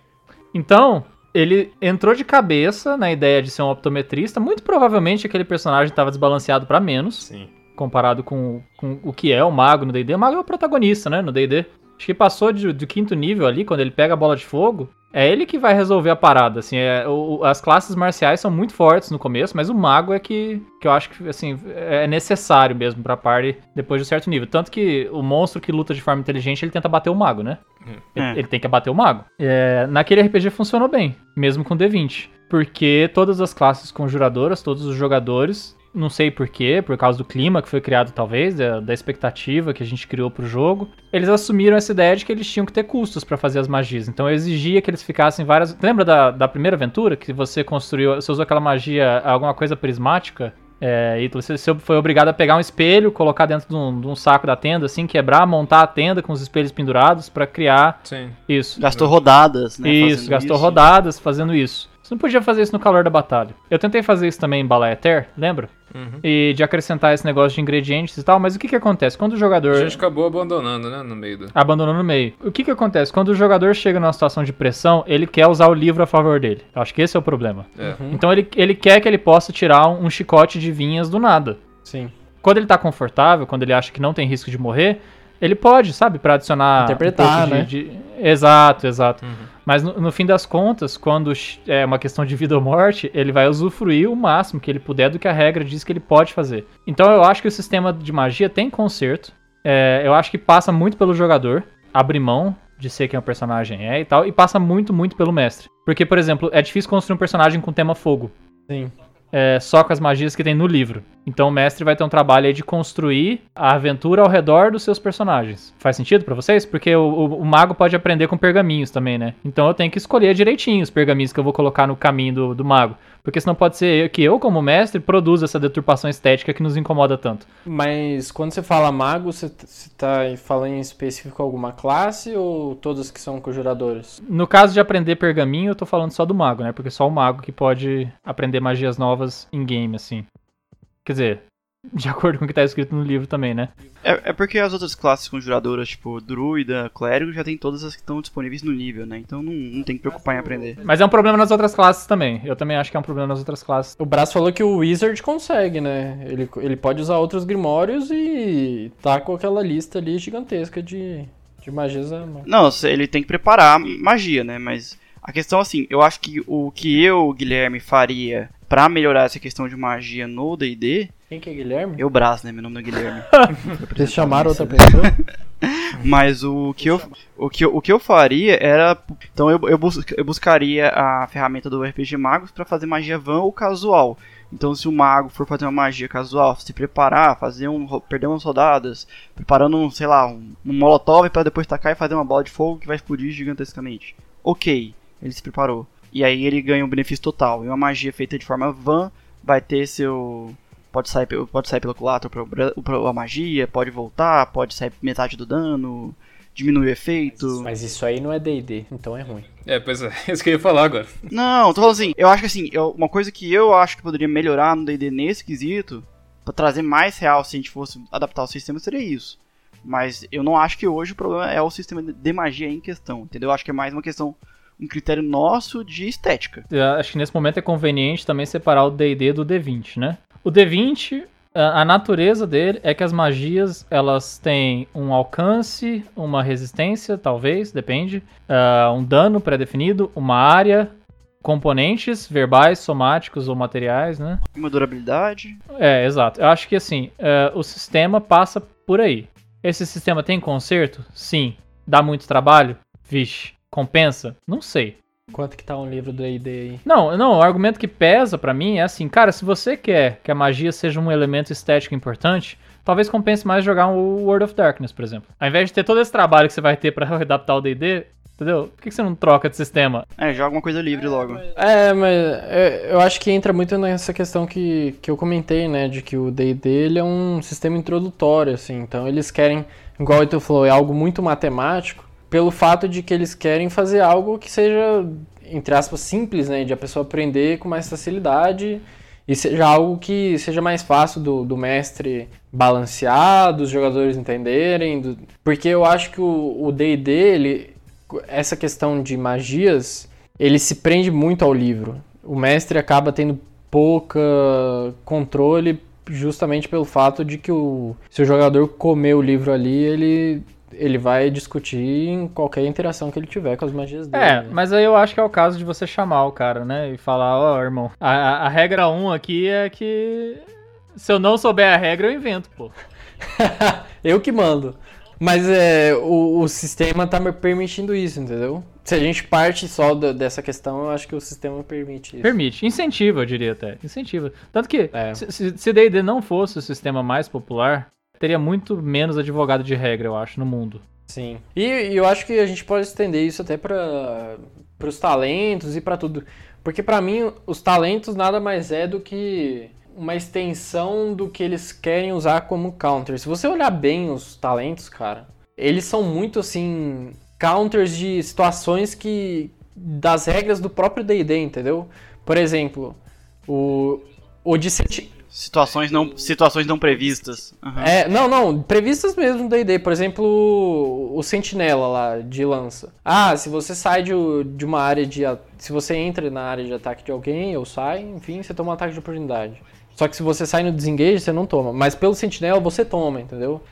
Então, ele entrou de cabeça na ideia de ser um optometrista. Muito provavelmente aquele personagem estava desbalanceado pra menos, Sim. Comparado com, com o que é o mago no DD. O mago é o protagonista, né? No DD. Acho que passou de- do quinto nível ali, quando ele pega a bola de fogo. É ele que vai resolver a parada, assim, é, o, as classes marciais são muito fortes no começo, mas o mago é que, que eu acho que, assim, é necessário mesmo pra party depois de um certo nível. Tanto que o monstro que luta de forma inteligente, ele tenta bater o mago, né? Ele, É. ele tem que abater o mago. É, naquele RPG funcionou bem, mesmo com D20. Porque todas as classes conjuradoras, todos os jogadores, não sei porquê, por causa do clima que foi criado talvez, da, da expectativa que a gente criou pro jogo, eles assumiram essa ideia de que eles tinham que ter custos pra fazer as magias. Então eu exigia que eles ficassem várias. Lembra da, da primeira aventura que você construiu, você usou aquela magia, alguma coisa prismática? É, e você você foi obrigado a pegar um espelho, colocar dentro de um, de um saco da tenda, assim, quebrar, montar a tenda com os espelhos pendurados pra criar Sim. isso. Gastou rodadas, né? Isso, gastou isso. rodadas fazendo isso. Você não podia fazer isso no calor da batalha. Eu tentei fazer isso também em Balaeter, lembra? Uhum. E de acrescentar esse negócio de ingredientes e tal, mas o que que acontece? Quando o jogador... A gente acabou abandonando, né? No meio do. Abandonou no meio. O que que acontece? Quando o jogador chega numa situação de pressão, ele quer usar o livro a favor dele. Eu acho que esse é o problema. É. Então ele, ele quer que ele possa tirar um, um chicote de vinhas do nada. Sim. Quando ele tá confortável, quando ele acha que não tem risco de morrer, ele pode, sabe, pra adicionar. Interpretar, um né? de- de- Exato, exato. Uhum. Mas no, no fim das contas, quando é uma questão de vida ou morte, ele vai usufruir o máximo que ele puder do que a regra diz que ele pode fazer. Então eu acho que o sistema de magia tem conserto. É, eu acho que passa muito pelo jogador, abrir mão de ser quem o personagem é e tal, e passa muito, muito pelo mestre. Porque, por exemplo, é difícil construir um personagem com tema fogo Sim. É, só com as magias que tem no livro. Então o mestre vai ter um trabalho aí de construir a aventura ao redor dos seus personagens. Faz sentido pra vocês? Porque o, o- o mago pode aprender com pergaminhos também, né? Então eu tenho que escolher direitinho os pergaminhos que eu vou colocar no caminho do, do mago. Porque senão pode ser que eu, como mestre, produza essa deturpação estética que nos incomoda tanto. Mas quando você fala mago, você, t- você tá falando em específico alguma classe ou todas que são conjuradores? No caso de aprender pergaminho, eu tô falando só do mago, né? Porque só o mago que pode aprender magias novas em game, assim. Quer dizer, de acordo com o que tá escrito no livro também, né? É, é porque as outras classes conjuradoras, tipo druida, clérigo, já tem todas as que estão disponíveis no nível, né? Então não, não tem que preocupar em aprender. Mas é um problema nas outras classes também. Eu também acho que é um problema nas outras classes. O Brás falou que o Wizard consegue, né? Ele, ele pode usar outros grimórios e tá com aquela lista ali gigantesca de, de magias. Não, se- ele tem que preparar magia, né? Mas a questão, assim, eu acho que o que eu, Guilherme, faria pra melhorar essa questão de magia no D&D... Quem que é Guilherme? Eu, Brás, né? Meu nome é Guilherme. Vocês chamaram outra pessoa? Mas o que eu, o que eu, o que eu faria era. Então eu, eu, bus- eu buscaria a ferramenta do RPG Magos para fazer magia van ou casual. Então, se o mago for fazer uma magia casual, se preparar, fazer um, perder umas rodadas, preparando, um, sei lá, um, um molotov para depois tacar e fazer uma bola de fogo que vai explodir gigantescamente. Ok, ele se preparou. E aí ele ganha um benefício total. E uma magia feita de forma van vai ter seu. Pode sair, pode sair pelo culato a magia, pode voltar, pode sair metade do dano, diminui o efeito. Mas isso aí não é D&D, então é ruim. É, pois é, isso que eu ia falar agora. Não, tô falando assim, eu acho que assim, eu- uma coisa que eu acho que poderia melhorar no D&D nesse quesito, pra trazer mais real se a gente fosse adaptar o sistema, seria isso. Mas eu não acho que hoje o problema é o sistema de- de magia em questão, entendeu? Eu acho que é mais uma questão, um critério nosso de estética. Eu acho que nesse momento é conveniente também separar o D&D do D20, né? O D20, a a natureza dele é que as magias, elas têm um alcance, uma resistência, talvez, depende, ah, um dano pré-definido, uma área, componentes verbais, somáticos ou materiais, né? Uma durabilidade. É, exato. Eu acho que assim, é, o sistema passa por aí. Esse sistema tem conserto? Sim. Dá muito trabalho? Vixe. Compensa? Não sei. Quanto que tá um livro do D&D aí? Não, não, o argumento que pesa pra mim é assim, cara, se você quer que a magia seja um elemento estético importante, talvez compense mais jogar um World of Darkness, por exemplo. Ao invés de ter todo esse trabalho que você vai ter pra adaptar o D&D, entendeu? Por que você não troca de sistema? É, joga uma coisa livre logo. É, mas é, eu acho que entra muito nessa questão que, que eu comentei, né? De que o D&D ele é um sistema introdutório, assim. Então eles querem, igual o Ito falou, é algo muito matemático, pelo fato de que eles querem fazer algo que seja, entre aspas, simples, né? De a pessoa aprender com mais facilidade e seja algo que seja mais fácil do, do mestre balancear, dos jogadores entenderem. do- Porque eu acho que o D&D, ele essa questão de magias, ele se prende muito ao livro. O mestre acaba tendo pouca controle justamente pelo fato de que o se o jogador comer o livro ali, ele ele vai discutir em qualquer interação que ele tiver com as magias dele. É, né? mas aí eu acho que é o caso de você chamar o cara, né? E falar, ó, irmão, a, a- regra 1 aqui é que se eu não souber a regra, eu invento, pô. eu que mando. Mas é, o, o sistema tá me permitindo isso, entendeu? Se a gente parte só da- dessa questão, eu acho que o sistema permite isso. Permite. Incentiva, eu diria até. Incentiva. Tanto que, É. se- se se D&D não fosse o sistema mais popular, teria muito menos advogado de regra, eu acho, no mundo. Sim. E, e eu acho que a gente pode estender isso até para os talentos e para tudo. Porque pra mim, os talentos nada mais é do que uma extensão do que eles querem usar como counter. Se você olhar bem os talentos, cara, eles são muito assim counters de situações que das regras do próprio D&D, entendeu? Por exemplo, o o de senti- Situações não, situações não previstas. Aham. é, não, não, previstas mesmo no D&D. Por exemplo, o- o sentinela lá, de lança. Ah, se você sai de, o- de uma área de... Se você entra na área de ataque de alguém, ou sai, enfim, você toma um ataque de oportunidade. Só que se você sai no desengage, você não toma. Mas pelo sentinela, você toma, entendeu?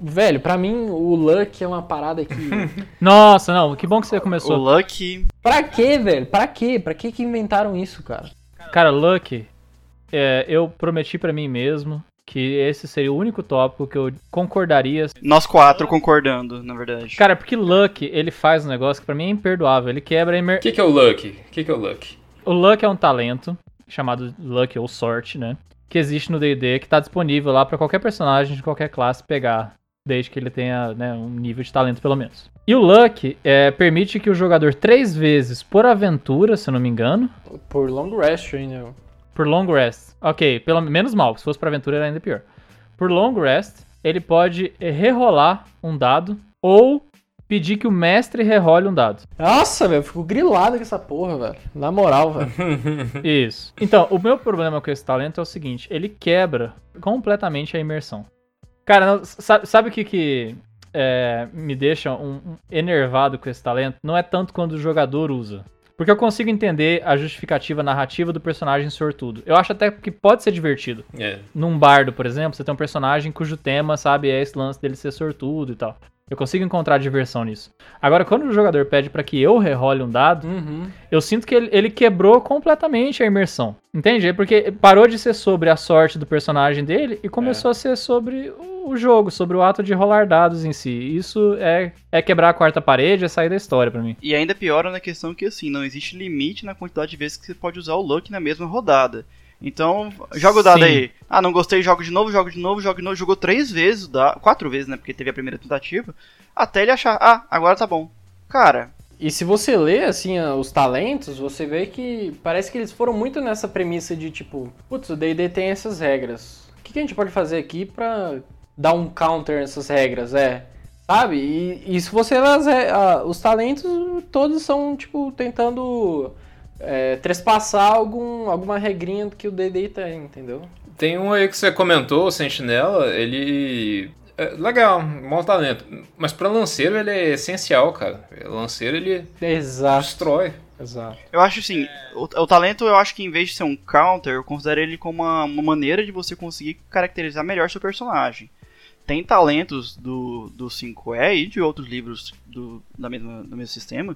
Velho, pra mim, o Luck é uma parada que... Nossa, não, que bom que você O começou. Lucky. pra quê, velho? Pra quê? Pra que que inventaram isso, cara? Cara, Luck, é, eu prometi pra mim mesmo que esse seria o único tópico que eu concordaria. Nós quatro concordando, na verdade. Cara, porque Luck, ele faz um negócio que pra mim é imperdoável. Ele quebra a imer... O que, que é o Lucky? O que, que é o Lucky? O Luck é um talento, chamado Luck ou sorte, né? Que existe no D&D, que tá disponível lá pra qualquer personagem de qualquer classe pegar, desde que ele tenha né, um nível de talento pelo menos. E o Luck é, permite que o jogador três vezes por aventura, se eu não me engano, Por long rest ainda. Por long rest. Ok, pelo menos mal, se fosse pra aventura era ainda pior. Por long rest, ele pode rerolar um dado ou pedir que o mestre rerole um dado. Nossa, velho, eu fico grilado com essa porra, velho. Na moral, velho. Isso. Então, o meu problema com esse talento é o seguinte: ele quebra completamente a imersão. Cara, sabe, sabe o que, que é, me deixa um, um enervado com esse talento? Não é tanto quando o jogador usa. Porque eu consigo entender a justificativa narrativa do personagem sortudo. Eu acho até que pode ser divertido. É. Num bardo, por exemplo, você tem um personagem cujo tema, sabe, é esse lance dele ser sortudo e tal. Eu consigo encontrar diversão nisso. Agora, quando o jogador pede pra que eu rerole um dado, Uhum. eu sinto que ele, ele quebrou completamente a imersão. Entende? É Porque parou de ser sobre a sorte do personagem dele e começou a ser sobre o jogo, sobre o ato de rolar dados em si. Isso é, é quebrar a quarta parede, é sair da história pra mim. E ainda piora na questão que assim, não existe limite na quantidade de vezes que você pode usar o Luck na mesma rodada. Então, joga o dado Sim. aí. Ah, não gostei, jogo de novo, jogo de novo, jogo de novo. Jogou três vezes dado. Quatro vezes, né? Porque teve a primeira tentativa. Até ele achar, ah, agora tá bom. Cara, E se você lê, assim, a- os talentos, você vê que parece que eles foram muito nessa premissa de, tipo, putz, o D&D tem essas regras. O que, a gente pode fazer aqui pra dar um counter nessas regras, é? Sabe? E, e se você as a- os talentos, todos são, tipo, tentando é, trespassar algum, alguma regrinha que o D&D tem, entendeu? Tem um aí que você comentou, o Sentinela, ele. É legal, bom talento. Mas pra lanceiro ele é essencial, cara. Lanceiro ele Exato. destrói. Exato. eu acho assim, o, o talento eu acho que em vez de ser um counter, eu considero ele como uma, uma maneira de você conseguir caracterizar melhor seu personagem. Tem talentos do, do 5E e de outros livros do, da mesma, do mesmo sistema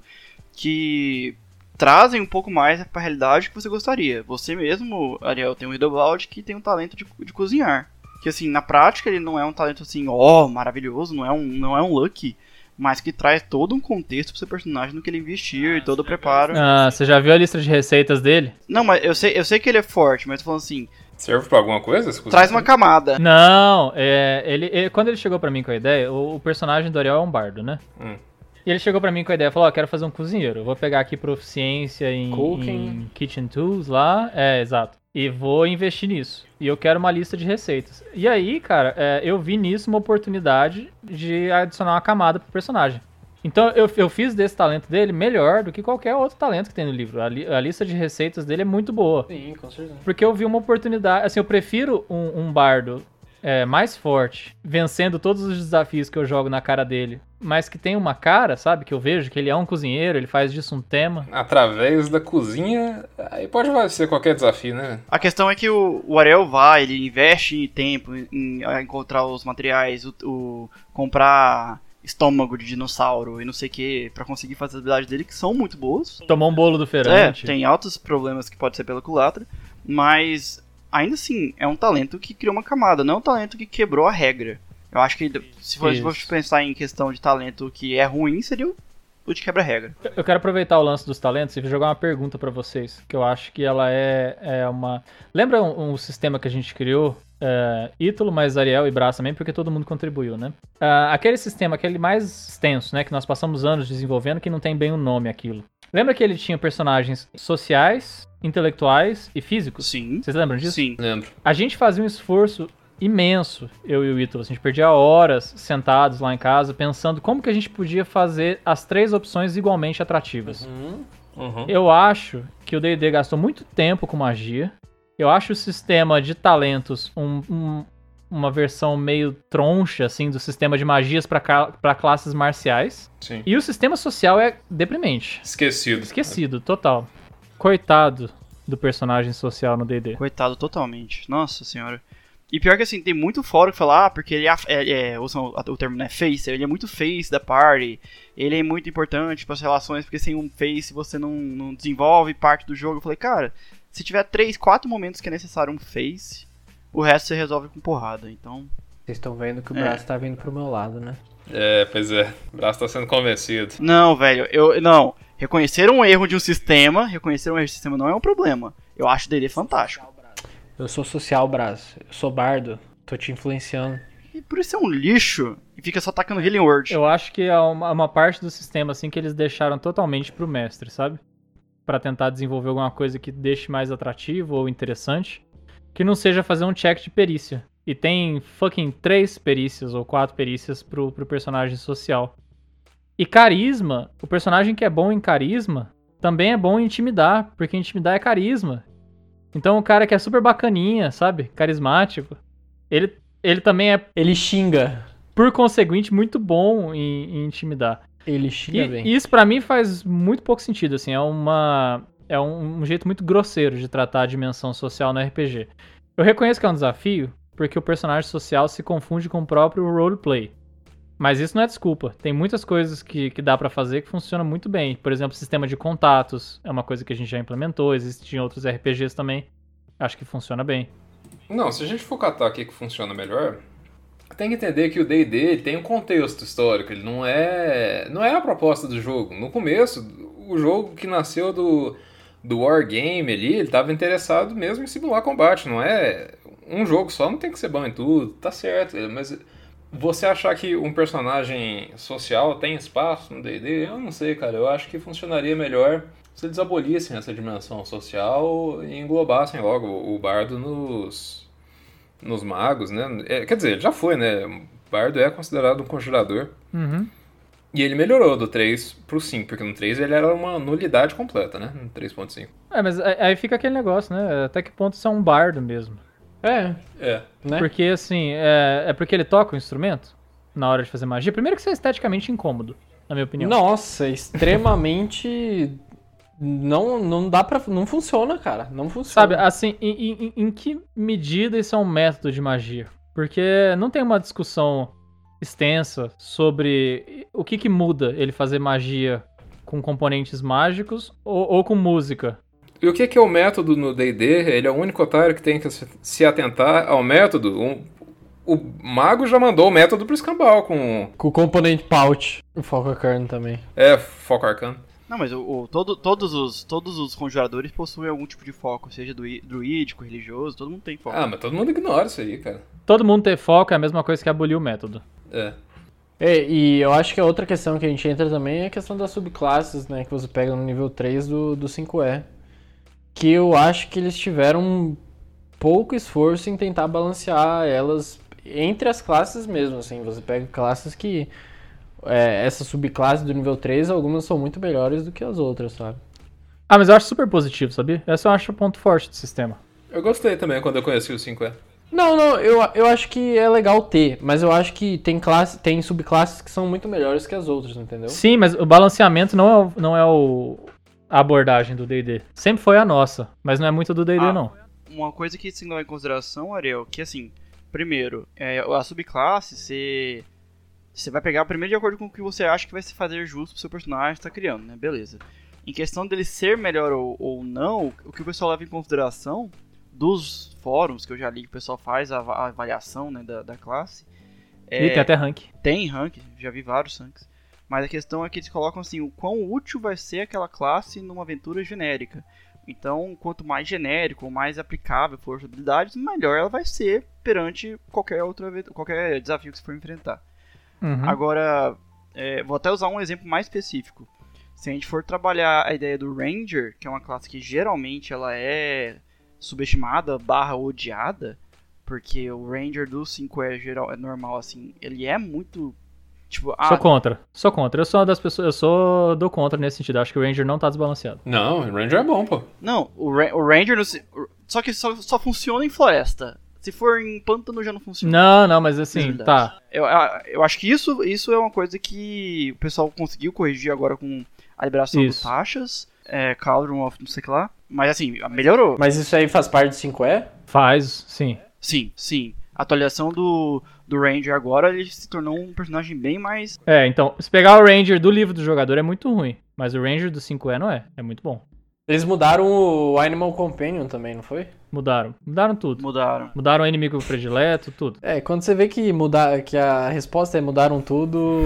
que trazem um pouco mais pra realidade que você gostaria. Você mesmo, Ariel, tem um Hidobald que tem um talento de, de cozinhar. Que assim, na prática ele não é um talento assim, ó, maravilhoso, não é um, não é um lucky, mas que traz todo um contexto pro seu personagem no que ele investir e todo o preparo. Ah, você já viu a lista de receitas dele? Não, mas eu sei, eu sei que ele é forte, mas tô falando assim, Serve pra alguma coisa? traz uma camada. Não, é, ele, ele- quando ele chegou pra mim com a ideia, o, o personagem do Ariel é um bardo, né? Hum. E ele chegou pra mim com a ideia, falou, ó, quero fazer um cozinheiro. Eu vou pegar aqui proficiência em, em kitchen tools lá, é, exato. E vou investir nisso. E eu quero uma lista de receitas. E aí, cara, é, eu vi nisso uma oportunidade de adicionar uma camada pro personagem. Então eu, eu fiz desse talento dele melhor do que qualquer outro talento que tem no livro. A, li- a lista de receitas dele é muito boa. Sim, com certeza. Porque eu vi uma oportunidade. Assim, eu prefiro um, um bardo é, mais forte, vencendo todos os desafios que eu jogo na cara dele, mas que tem uma cara, sabe? Que eu vejo que ele é um cozinheiro, ele faz disso um tema. Através da cozinha, aí pode ser qualquer desafio, né? A questão é que o, o Ariel vai, ele investe em tempo em, em encontrar os materiais, o, o- comprar estômago de dinossauro e não sei o que, pra conseguir fazer as habilidades dele, que são muito boas. Tomou um bolo do É, feirante. tem altos problemas que pode ser pela culatra, mas ainda assim, é um talento que criou uma camada, não é um talento que quebrou a regra. Eu acho que se for se for Isso. pensar em questão de talento que é ruim, seria o, o de quebra-regra. Eu quero aproveitar o lance dos talentos e jogar uma pergunta pra vocês, que eu acho que ela é, é uma... Lembra um, um sistema que a gente criou? É, Ítalo, mais Ariel e Brás também, porque todo mundo contribuiu, né? Ah, aquele sistema, aquele mais extenso, né? Que nós passamos anos desenvolvendo, que não tem bem o nome aquilo. Lembra que ele tinha personagens sociais, intelectuais e físicos? Sim. Vocês lembram disso? Sim. Lembro. A gente fazia um esforço imenso, eu e o Ítalo. A gente perdia horas sentados lá em casa pensando como que a gente podia fazer as três opções igualmente atrativas. Uhum. Eu acho que o D&D gastou muito tempo com magia. Eu acho o sistema de talentos um- um- uma versão meio troncha, assim, do sistema de magias para classes marciais. Sim. E o sistema social é deprimente. Esquecido. Esquecido, total. Coitado do personagem social no D&D. Coitado totalmente. Nossa senhora. E pior que assim, tem muito fórum que fala, ah, porque ele é, é, é usam o termo, né, face, ele é muito face da party, ele é muito importante para as relações, porque sem um face você não, não desenvolve parte do jogo. Eu falei, cara, se tiver três, quatro momentos que é necessário um face, o resto você resolve com porrada, então... Vocês estão vendo que o É. braço tá vindo pro meu lado, né? É, pois é. O braço tá sendo convencido. Não, velho, eu, não, reconhecer um erro de um sistema, reconhecer um erro de sistema não é um problema. Eu acho o D&D fantástico. Eu sou social, braço. Eu sou bardo. Tô te influenciando. E por isso é um lixo, e fica só tacando Healing Word. Eu acho que é uma, uma parte do sistema assim que eles deixaram totalmente pro mestre, sabe? Pra tentar desenvolver alguma coisa que deixe mais atrativo ou interessante, que não seja fazer um check de perícia. E tem fucking três perícias ou quatro perícias pro, pro personagem social. E carisma, o personagem que é bom em carisma também é bom em intimidar, porque intimidar é carisma. Então o cara que é super bacaninha, sabe? Carismático, ele, ele também é, Ele xinga. por conseguinte, muito bom em, em intimidar. Ele xinga E, bem. e isso pra mim faz muito pouco sentido, assim, é uma é um, jeito muito grosseiro de tratar a dimensão social no RPG. Eu reconheço que é um desafio, porque o personagem social se confunde com o próprio roleplay. Mas isso não é desculpa. Tem muitas coisas que, que dá pra fazer que funciona muito bem. Por exemplo, sistema de contatos é uma coisa que a gente já implementou, existe em outros RPGs também. Acho que funciona bem. Não, se a gente for catar aqui que funciona melhor, tem que entender que o D&D tem um contexto histórico, ele não é não é a proposta do jogo. No começo, o jogo que nasceu do do wargame ali, ele estava interessado mesmo em simular combate, não é um jogo só não tem que ser bom em tudo, tá certo, mas você achar que um personagem social tem espaço no D&D, eu não sei, cara, eu acho que funcionaria melhor se eles abolissem essa dimensão social e englobassem logo o bardo nos nos magos, né? É, quer dizer, já foi, né? O bardo é considerado um conjurador. Uhum. E ele melhorou do 3 pro 5, porque no 3 ele era uma nulidade completa, né? No 3.5. É, mas aí fica aquele negócio, né? Até que ponto isso é um bardo mesmo. É, É. né? Porque, assim, é, é porque ele toca o instrumento na hora de fazer magia. Primeiro que isso é esteticamente incômodo, na minha opinião. Nossa, extremamente. não, não dá pra. Não funciona, cara. Não funciona. Sabe, assim, em, em- em que medida isso é um método de magia? Porque não tem uma discussão extensa sobre o que, que muda ele fazer magia com componentes mágicos ou, ou com música. E o que que é o método no D&D? Ele é o único otário que tem que se- se atentar ao método. Um- o mago já mandou o método pro escambau com... Com o componente pouch. O foco carne também. É, foco arcano. Não, mas o, o- todo- todos, os, todos os conjuradores possuem algum tipo de foco, seja druídico, religioso, todo mundo tem foco. Ah, mas todo mundo ignora isso aí, cara. Todo mundo ter foco é a mesma coisa que abolir o método. É. É, e eu acho que a outra questão que a gente entra também é a questão das subclasses, né? Que você pega no nível 3 do, do 5E. Que eu acho que eles tiveram pouco esforço em tentar balancear elas entre as classes mesmo, assim. Você pega classes que... É, essa subclasse do nível 3, algumas são muito melhores do que as outras, sabe? Ah, mas eu acho super positivo, sabia? Esse eu acho o ponto forte do sistema. Eu gostei também quando eu conheci o 5E. Não, não, eu, eu acho que é legal ter, mas eu acho que tem classe, tem subclasses que são muito melhores que as outras, entendeu? Sim, mas o balanceamento não é, o- não é o, a abordagem do D&D. Sempre foi a nossa, mas não é muito do D&D, Ah. não. Uma coisa que tem que levar em consideração, Ariel, que assim, primeiro, é, a subclasse, você Você vai pegar primeiro de acordo com o que você acha que vai se fazer justo pro seu personagem que tá criando, né? Beleza. Em questão dele ser melhor ou, ou não, o que o pessoal leva em consideração dos fóruns que eu já li que o pessoal faz a, a avaliação né, da, da classe. É, E tem até rank. tem rank, já vi vários ranks. Mas a questão é que eles colocam assim, o quão útil vai ser aquela classe numa aventura genérica. Então, quanto mais genérico ou mais aplicável for as habilidades, melhor ela vai ser perante qualquer outro evento- qualquer desafio que você for enfrentar. Uhum. Agora, é, vou até usar um exemplo mais específico. Se a gente for trabalhar a ideia do Ranger, que é uma classe que geralmente ela é subestimada barra odiada, porque o Ranger do 5 é geral é normal assim, ele é muito tipo, ah, Sou contra. Sou contra. Eu sou uma das pessoas. Eu sou do contra nesse sentido. Acho que o Ranger não tá desbalanceado. Não, o Ranger é bom, pô. não, o, Ra- o Ranger no só que só, só funciona em floresta. Se for em pântano já não funciona. Não, não, mas assim, Verdade. tá. Eu, a- eu acho que isso, isso é uma coisa que o pessoal conseguiu corrigir agora com a liberação Isso. dos taxas, é, Cauldron of não sei o que lá. Mas assim, melhorou. Mas isso aí faz parte do 5E? Faz, sim. Sim, sim. A atualização do, do Ranger agora, ele se tornou um personagem bem mais. É, então, se pegar o Ranger do livro do jogador é muito ruim. Mas o Ranger do 5E não é. É muito bom. Eles mudaram o Animal Companion também, não foi? Mudaram. Mudaram tudo. Mudaram. Mudaram o inimigo predileto, tudo. É, quando você vê que, mudar, que a resposta é mudaram tudo,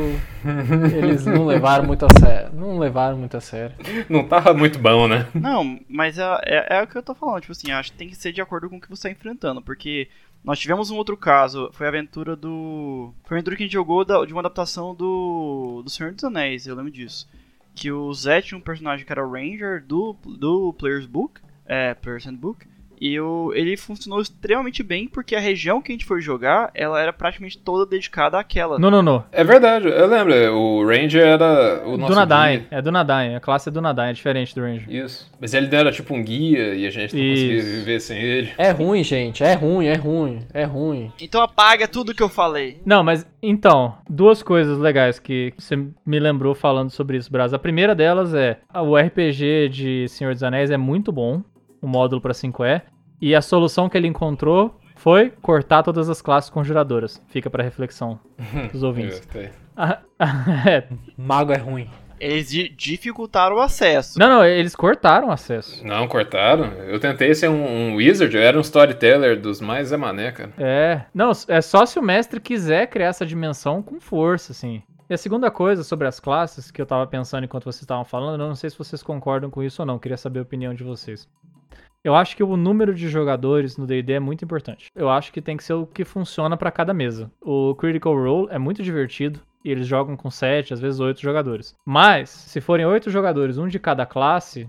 eles não levaram muito a sério. Não levaram muito a sério. Não tava muito bom, né? Não, mas é, é, é o que eu tô falando. Tipo assim, acho que tem que ser de acordo com o que você tá enfrentando. Porque nós tivemos um outro caso. Foi a aventura do. Foi a aventura que a gente jogou da- de uma adaptação do. Do Senhor dos Anéis, eu lembro disso. Que o Zé tinha um personagem que era o Ranger do, do Player's Book. É, Player's Handbook. E o, ele funcionou extremamente bem porque a região que a gente foi jogar, ela era praticamente toda dedicada àquela. Não, não, não. É verdade, eu lembro. O Ranger era o nosso Dunadain. guia. É Dunadain. A classe é Dunadain, é diferente do Ranger. Isso. Mas ele era tipo um guia e a gente não conseguia Isso. viver sem ele. É ruim, gente. É ruim, é ruim, é ruim. Então apaga tudo que eu falei. Não, mas então, duas coisas legais que você me lembrou falando sobre isso, Braz. A primeira delas é o RPG de Senhor dos Anéis é muito bom, o módulo pra 5E, e a solução que ele encontrou foi cortar todas as classes conjuradoras. Fica pra reflexão dos ouvintes. Ah, é. Mago é ruim. Eles di- dificultaram o acesso. Não, não, eles cortaram o acesso. Não, cortaram. Eu tentei ser um, um wizard, eu era um storyteller dos mais é mané, cara. É, não, é só se o mestre quiser criar essa dimensão com força, assim. E a segunda coisa sobre as classes que eu tava pensando enquanto vocês estavam falando, eu não sei se vocês concordam com isso ou não, queria saber a opinião de vocês. Eu acho que o número de jogadores no D&D é muito importante. Eu acho que tem que ser o que funciona pra cada mesa. O Critical Role é muito divertido e eles jogam com 7, às vezes 8 jogadores. Mas, se forem 8 jogadores, um de cada classe,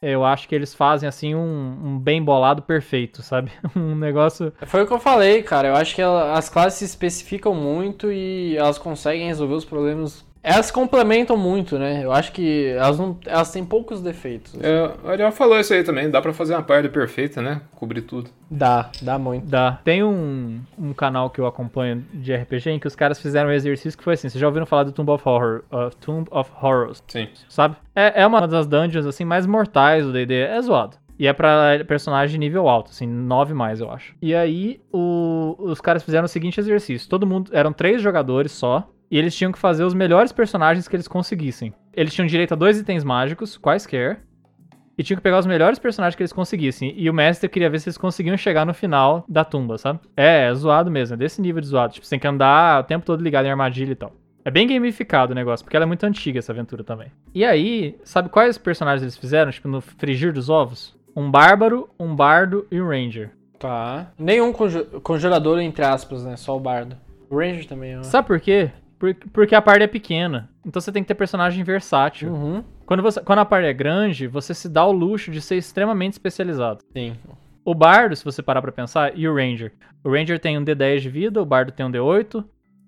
eu acho que eles fazem assim um, um bem bolado perfeito, sabe? Um negócio Foi o que eu falei, cara. Eu acho que ela- as classes se especificam muito e elas conseguem resolver os problemas. Elas complementam muito, né? Eu acho que elas, não, elas têm poucos defeitos. É, o Ariel falou isso aí também, dá pra fazer uma party perfeita, né? Cobrir tudo. Dá, dá muito. Dá. Tem um, um canal que eu acompanho de RPG em que os caras fizeram um exercício que foi assim. Vocês já ouviram falar do Tomb of Horror, uh, Tomb of Horrors, Sim. sabe? É, é uma das dungeons assim mais mortais do D&D. É zoado. E é pra personagem nível alto, assim, 9 mais, eu acho. E aí, o- os caras fizeram o seguinte exercício. Todo mundo... Eram três jogadores só. E eles tinham que fazer os melhores personagens que eles conseguissem. Eles tinham direito a dois itens mágicos, quaisquer. E tinham que pegar os melhores personagens que eles conseguissem. E o mestre queria ver se eles conseguiam chegar no final da tumba, sabe? É, é zoado mesmo, é desse nível de zoado. Tipo, você tem que andar o tempo todo ligado em armadilha e tal. É bem gamificado o negócio, porque ela é muito antiga essa aventura também. E aí, sabe quais personagens eles fizeram, tipo, no frigir dos ovos? Um bárbaro, um bardo e um ranger. Tá. Nenhum conju- conjurador, entre aspas, né? Só o bardo. O Ranger também é. Sabe por quê? Por- porque a party é pequena. Então você tem que ter personagem versátil. Uhum. Quando, você, quando a party é grande, você se dá o luxo de ser extremamente especializado. Sim. O bardo, se você parar pra pensar, e o ranger. O ranger tem um D10 de vida, o bardo tem um D8.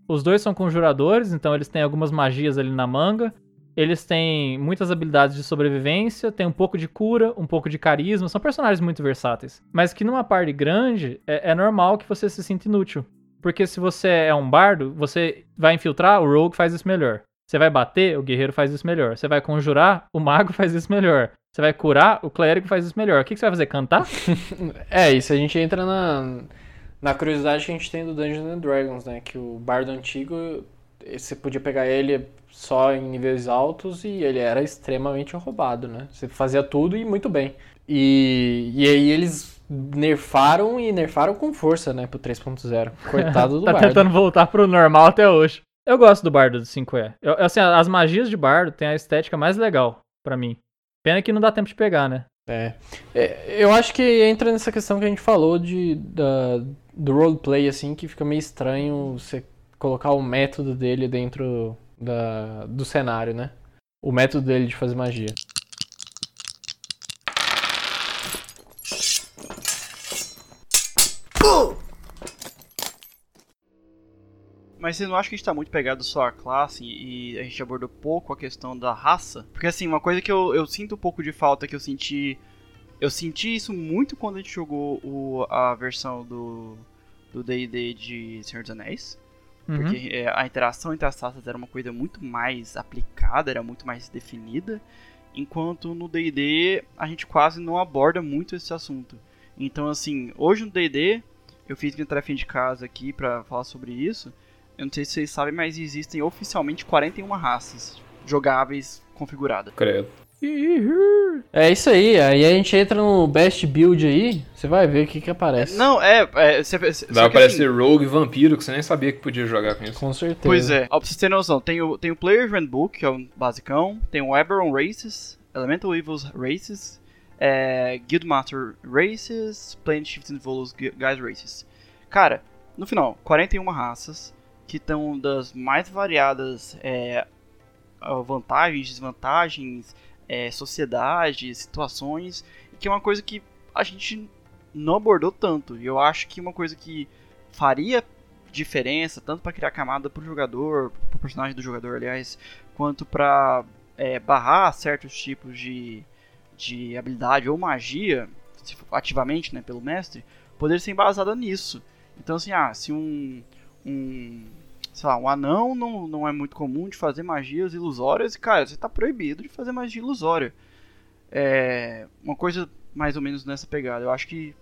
Os dois são conjuradores, então eles têm algumas magias ali na manga. Eles têm muitas habilidades de sobrevivência, tem um pouco de cura, um pouco de carisma. São personagens muito versáteis. Mas que numa party grande, é, é normal que você se sinta inútil. Porque se você é um bardo, você vai infiltrar, o rogue faz isso melhor. Você vai bater, o guerreiro faz isso melhor. Você vai conjurar, o mago faz isso melhor. Você vai curar, o clérigo faz isso melhor. O que, que você vai fazer? Cantar? É, isso a gente entra na, na curiosidade que a gente tem do Dungeons and Dragons, né? Que o bardo antigo você podia pegar ele só em níveis altos e ele era extremamente roubado, né? Você fazia tudo e muito bem. E, e aí eles nerfaram e nerfaram com força, né, pro 3.0. Coitado do tá Bardo. tentando voltar pro normal até hoje. Eu gosto do Bardo do 5E. Eu, assim, as magias de Bardo têm a estética mais legal pra mim. Pena que não dá tempo de pegar, né? É. É, eu acho que entra nessa questão que a gente falou de, da, do roleplay, assim, que fica meio estranho você colocar o método dele dentro da, do cenário, né? O método dele de fazer magia. Mas você não acha que a gente tá muito pegado só à classe e a gente abordou pouco a questão da raça? Porque assim, uma coisa que eu, eu sinto um pouco de falta que eu senti. Eu senti isso muito quando a gente jogou o, a versão do do D&D de Senhor dos Anéis. Uhum. Porque é, a interação entre as raças era uma coisa muito mais aplicada, era muito mais definida. Enquanto no D&D a gente quase não aborda muito esse assunto. Então assim, hoje no D&D eu fiz minha tarefa de casa aqui pra falar sobre isso. Eu não sei se vocês sabem, mas existem oficialmente 41 raças jogáveis configuradas. Credo. É isso aí, aí a gente entra no best build aí, você vai ver o que que aparece. Não, é. é cê, cê, Vai aparecer assim, Rogue Vampiro, que você nem sabia que podia jogar com isso. Com certeza. Pois é, ó, pra vocês terem noção, tem o, tem o Player's Handbook, que é o basicão, tem o Eberron Races, Elemental Evils Races, é, Guildmaster Races, Plane Shift and Volos Gu- Guys Races. Cara, no final, 41 raças que estão das mais variadas é, vantagens, desvantagens, é, sociedades, situações, que é uma coisa que a gente não abordou tanto. E eu acho que uma coisa que faria diferença, tanto para criar camada pro jogador, pro personagem do jogador, aliás, quanto para barrar certos tipos de, de habilidade ou magia, ativamente, né, pelo mestre, poderia ser embasada nisso. Então, assim, ah, se um, um sei lá, um anão não, não é muito comum de fazer magias ilusórias, e, cara, você tá proibido de fazer magia ilusória. É uma coisa mais ou menos nessa pegada. Eu acho que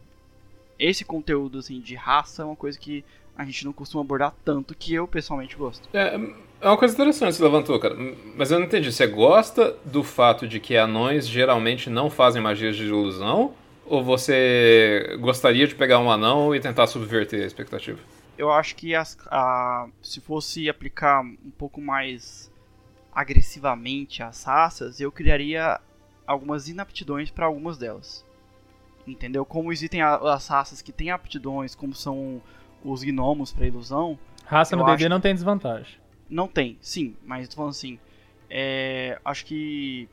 esse conteúdo, assim, de raça é uma coisa que a gente não costuma abordar tanto, que eu pessoalmente gosto. É, é uma coisa interessante que você levantou, cara. Mas eu não entendi. Você gosta do fato de que anões geralmente não fazem magias de ilusão? Ou você gostaria de pegar um anão e tentar subverter a expectativa? eu acho que as, a, se fosse aplicar um pouco mais agressivamente as raças, eu criaria algumas inaptidões para algumas delas. Entendeu? Como existem as raças que têm aptidões, como são os gnomos para ilusão, Raça no D&D acho- não tem desvantagem. não tem, sim, mas tô falando assim, é, acho que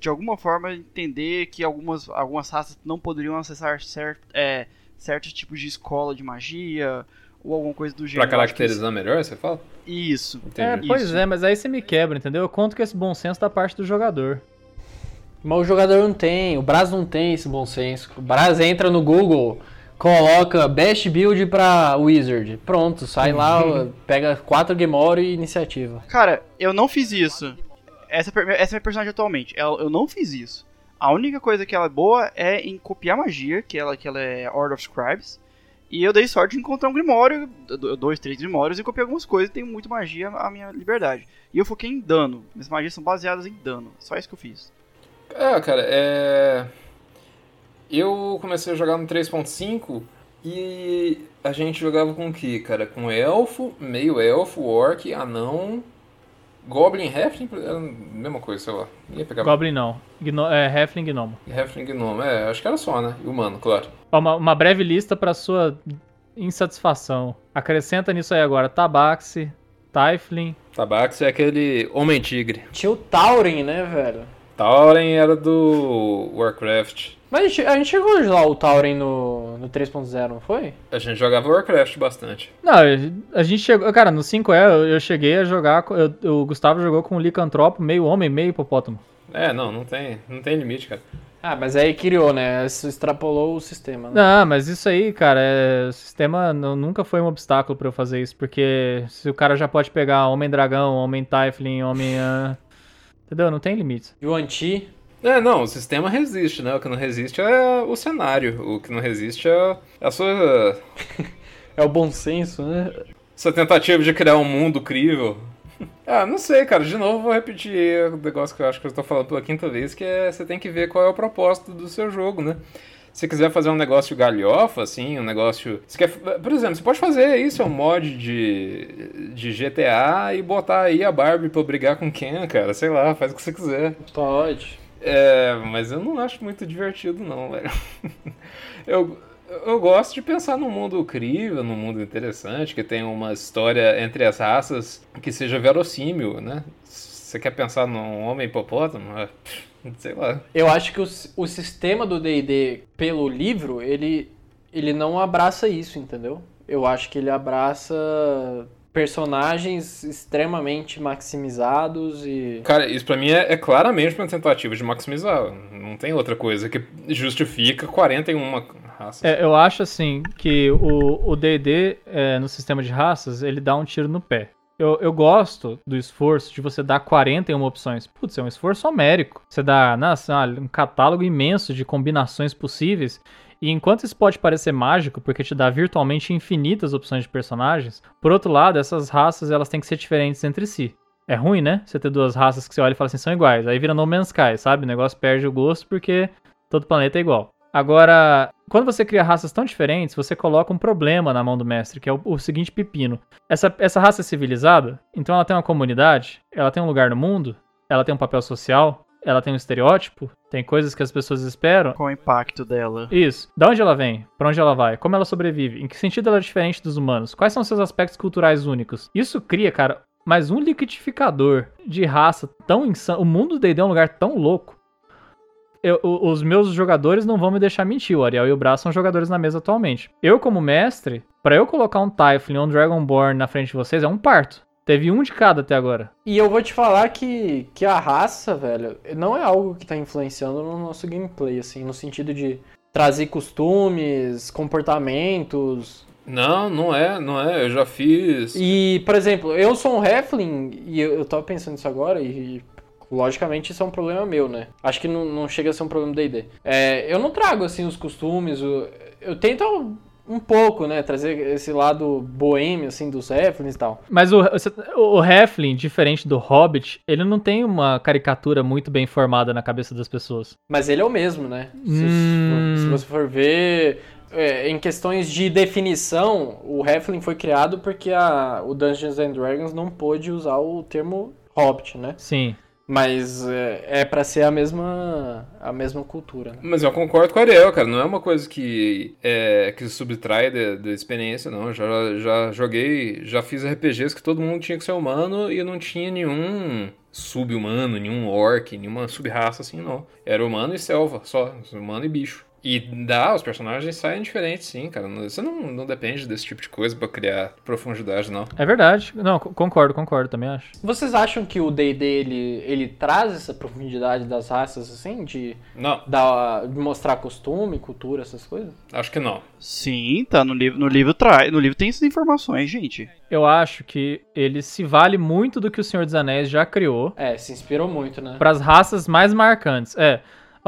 de alguma forma entender que algumas, algumas raças não poderiam acessar cert, é, certos tipos de escola de magia ou alguma coisa do Pra gênero. Que caracterizar melhor, você fala? Isso. Entendi. É, pois Isso. é, mas aí você me quebra, entendeu? Eu conto com esse bom senso da parte do jogador. Mas o jogador não tem, o Braz não tem esse bom senso. O Braz entra no Google, coloca best build pra Wizard. Pronto, sai lá, pega 4 Gamora e iniciativa. Cara, eu não fiz isso. Essa, per- essa é minha personagem atualmente. Ela- eu não fiz isso. A única coisa que ela é boa é em copiar magia, que ela, que ela é Order of Scribes. E eu dei sorte de encontrar um Grimório, do- dois, três Grimórios, e copiei algumas coisas, tenho muito magia à minha liberdade. E eu foquei em dano. Minhas magias são baseadas em dano. Só isso que eu fiz. É, cara, é. Eu comecei a jogar no 3.5 e a gente jogava com o que, cara? Com elfo, meio elfo, orc, anão, goblin, halfling, era a mesma coisa, sei lá. Ia pegar Goblin não. Gno é, Halfling Gnomo. halfling gnome, é, acho que era só, né? E humano, claro. Ó, uma, uma breve lista pra sua insatisfação. Acrescenta nisso aí agora Tabaxi, Typhling, Tabax é aquele homem tigre. Tinha o Tauren, né, velho? Tauren era do Warcraft. Mas a gente, a gente chegou a usar o Tauren no, no 3.0, não foi? A gente jogava Warcraft bastante. Não, a gente chegou. Cara, no 5E eu, eu cheguei a jogar. com- eu- o Gustavo jogou com o Licantropo, meio homem, meio hipopótamo. É, não, não tem, não tem limite, cara. Ah, mas aí criou, né? Isso extrapolou o sistema, né? Não, mas isso aí, cara, é, o sistema não- nunca foi um obstáculo pra eu fazer isso, porque se o cara já pode pegar Homem Dragão, Homem Typhling, Homem. Entendeu? Não tem limites. E o Anti, É, não, o sistema resiste, né? O que não resiste é o cenário. O que não resiste é a sua. é o bom senso, né? essa tentativa de criar um mundo crível. Ah, não sei, cara. De novo, vou repetir o negócio que eu acho que eu estou falando pela quinta vez, que é você tem que ver qual é o propósito do seu jogo, né? Se quiser fazer um negócio galhofa, assim, um negócio. Você quer, por exemplo, você pode fazer isso, é um mod de, de GTA e botar aí a Barbie pra brigar com quem, cara. Sei lá, faz o que você quiser. Pode. É, mas eu não acho muito divertido, não, velho. Eu, eu gosto de pensar num mundo incrível, num mundo interessante, que tenha uma história entre as raças que seja verossímil, né? Você quer pensar num homem hipopótamo? Sei lá. Eu acho que o, o sistema do D&D pelo livro, ele, ele não abraça isso, entendeu? Eu acho que ele abraça personagens extremamente maximizados e... Cara, isso pra mim é, é claramente uma tentativa de maximizar. Não tem outra coisa que justifica 41 raças. É, eu acho assim que o D&D é, no sistema de raças, ele dá um tiro no pé. Eu, eu gosto do esforço de você dar 41 opções. Putz, é um esforço homérico. Você dá nossa, um catálogo imenso de combinações possíveis e enquanto isso pode parecer mágico, porque te dá virtualmente infinitas opções de personagens, por outro lado, essas raças elas têm que ser diferentes entre si. É ruim, né? Você ter duas raças que você olha e fala assim, são iguais. Aí vira No Man's Sky, sabe? O negócio perde o gosto porque todo planeta é igual. Agora, quando você cria raças tão diferentes, você coloca um problema na mão do mestre, que é o, o, seguinte pepino. Essa, essa raça é civilizada, então ela tem uma comunidade, ela tem um lugar no mundo, ela tem um papel social, ela tem um estereótipo, tem coisas que as pessoas esperam. Qual o impacto dela? Isso. Da onde ela vem? Para onde ela vai? Como ela sobrevive? Em que sentido ela é diferente dos humanos? Quais são seus aspectos culturais únicos? Isso cria, cara, mais um liquidificador de raça tão insano. O mundo do D&D é um lugar tão louco. Eu, os meus jogadores não vão me deixar mentir. O Ariel e o Bra são jogadores na mesa atualmente. Eu, como mestre, para eu colocar um Typhling ou um Dragonborn na frente de vocês é um parto. Teve um de cada até agora. E eu vou te falar que, que a raça, velho, não é algo que tá influenciando no nosso gameplay, assim, no sentido de trazer costumes, comportamentos. Não, não é, não é. Eu já fiz. E, por exemplo, eu sou um Heflin, e eu, eu tava pensando nisso agora, e logicamente isso é um problema meu, né? Acho que não, não chega a ser um problema do DD. É, eu não trago, assim, os costumes, eu, eu tento um pouco, né? Trazer esse lado boêmio, assim, dos Heflins e tal. Mas o, o Heflin, diferente do Hobbit, ele não tem uma caricatura muito bem formada na cabeça das pessoas. Mas ele é o mesmo, né? Hum... Se, se, você for ver... É, em questões de definição, o Heflin foi criado porque a, o Dungeons and Dragons não pôde usar o termo Hobbit, né? Sim. Mas é, é para ser a mesma a mesma cultura. Né? Mas eu concordo com o Ariel, cara. Não é uma coisa que é, que subtrai da, da experiência, não. Já, já joguei, já fiz RPGs que todo mundo tinha que ser humano e não tinha nenhum sub-humano, nenhum orc, nenhuma sub-raça assim, não. Era humano e selva, só. Humano e bicho. E dá, os personagens saem diferentes, sim, cara. Você não, não depende desse tipo de coisa para criar profundidade, não. É verdade. Não, concordo, concordo, também acho. Vocês acham que o D&D, ele, ele traz essa profundidade das raças, assim? De, não. Da, de mostrar costume, cultura, essas coisas? Acho que não. Sim, tá no livro, no livro traz, no livro tem essas informações, gente. Eu acho que ele se vale muito do que o Senhor dos Anéis já criou. É, se inspirou muito, né? Para as raças mais marcantes. É,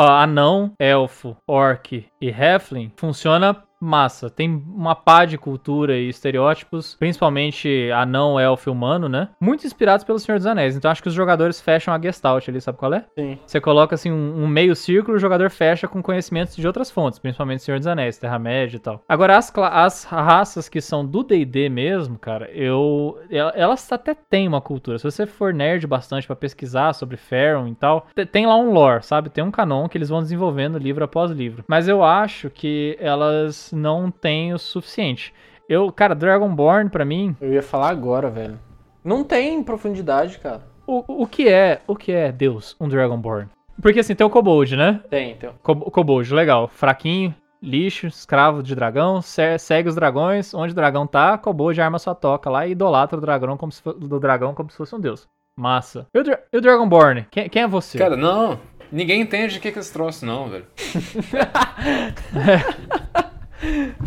anão, elfo, orc e halfling funciona massa. Tem uma pá de cultura e estereótipos, principalmente anão, elfo e humano, né? Muito inspirados pelo Senhor dos Anéis. Então acho que os jogadores fecham a Gestalt ali, sabe qual é? Sim. Você coloca assim um, um meio círculo, o jogador fecha com conhecimentos de outras fontes, principalmente Senhor dos Anéis, Terra-média e tal. Agora, as, as raças que são do D&D mesmo, cara, eu... Elas até têm uma cultura. Se você for nerd bastante para pesquisar sobre Faron e tal, tem lá um lore, sabe? Tem um canon que eles vão desenvolvendo livro após livro. Mas eu acho que elas não tem o suficiente. Eu, cara, Dragonborn para mim. Eu ia falar agora, velho. Não tem profundidade, cara. O, o que é, o que é Deus, um Dragonborn? Porque assim, tem o Kobold, né? Tem, tem. Co Kobold, legal. Fraquinho, lixo, escravo de dragão, segue os dragões, onde o dragão tá, Kobold arma sua toca lá e idolatra o dragão como se, do dragão como se fosse um deus. Massa. E o, Dra e o Dragonborn? Quem, quem, é você? Cara, não. Ninguém entende o que é esse troço, não, velho.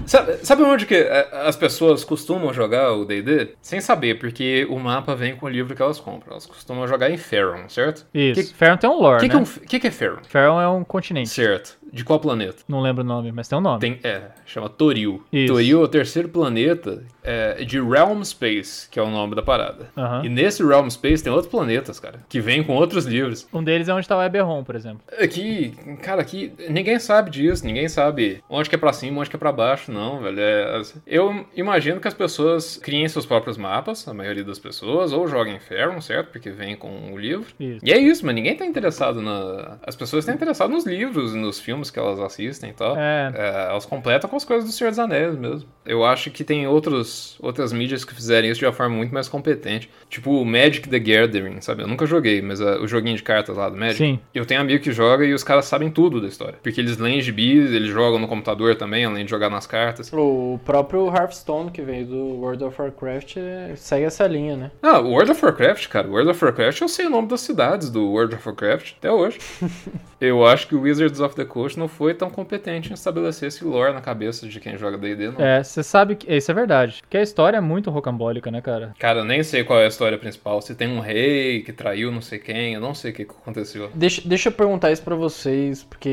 Sabe, sabe onde que é, as pessoas costumam jogar o D&D? Sem saber, porque o mapa vem com o livro que elas compram. Elas costumam jogar em Faron, certo? Isso. Que, Faron tem um lore, que né? O que, que, é Faron? Faron é um continente. Certo. De qual planeta? Não lembro o nome, mas tem um nome. Tem, é, chama Toril. Isso. Toril é o terceiro planeta é, de Realm Space, que é o nome da parada. E nesse Realm Space tem outros planetas, cara, que vêm com outros livros. Um deles é onde tá o Eberron, por exemplo. Aqui, cara, aqui ninguém sabe disso, ninguém sabe onde que é pra cima, onde que é pra baixo, não, velho. É, eu imagino que as pessoas criem seus próprios mapas, a maioria das pessoas, ou joguem Farum, certo? Porque vem com o livro. Isso. E é isso, mas ninguém tá interessado na. As pessoas estão interessadas nos livros e nos filmes que elas assistem e tal. É. É, elas completam com as coisas do Senhor dos Anéis mesmo. Eu acho que tem outros, outras mídias que fizerem isso de uma forma muito mais competente. Tipo o Magic the Gathering, sabe? Eu nunca joguei, mas ah, o joguinho de cartas lá do Magic. Sim. Eu tenho amigo que joga e os caras sabem tudo da história. Porque eles leem gibis, eles jogam no computador também, além de jogar nas cartas. O próprio Hearthstone, que veio do World of Warcraft, é- segue essa linha, né? Ah, o World of Warcraft, cara. O World of Warcraft eu sei o nome das cidades do World of Warcraft até hoje. eu acho que o Wizards of the Coast não foi tão competente em estabelecer esse lore na cabeça de quem joga D&D, não. É, você sabe que. Isso é verdade. Porque a história é muito rocambólica, né, cara? Cara, eu nem sei qual é a história principal. Se tem um rei que traiu não sei quem, eu não sei o que que aconteceu. Deixa, deixa eu perguntar isso pra vocês, porque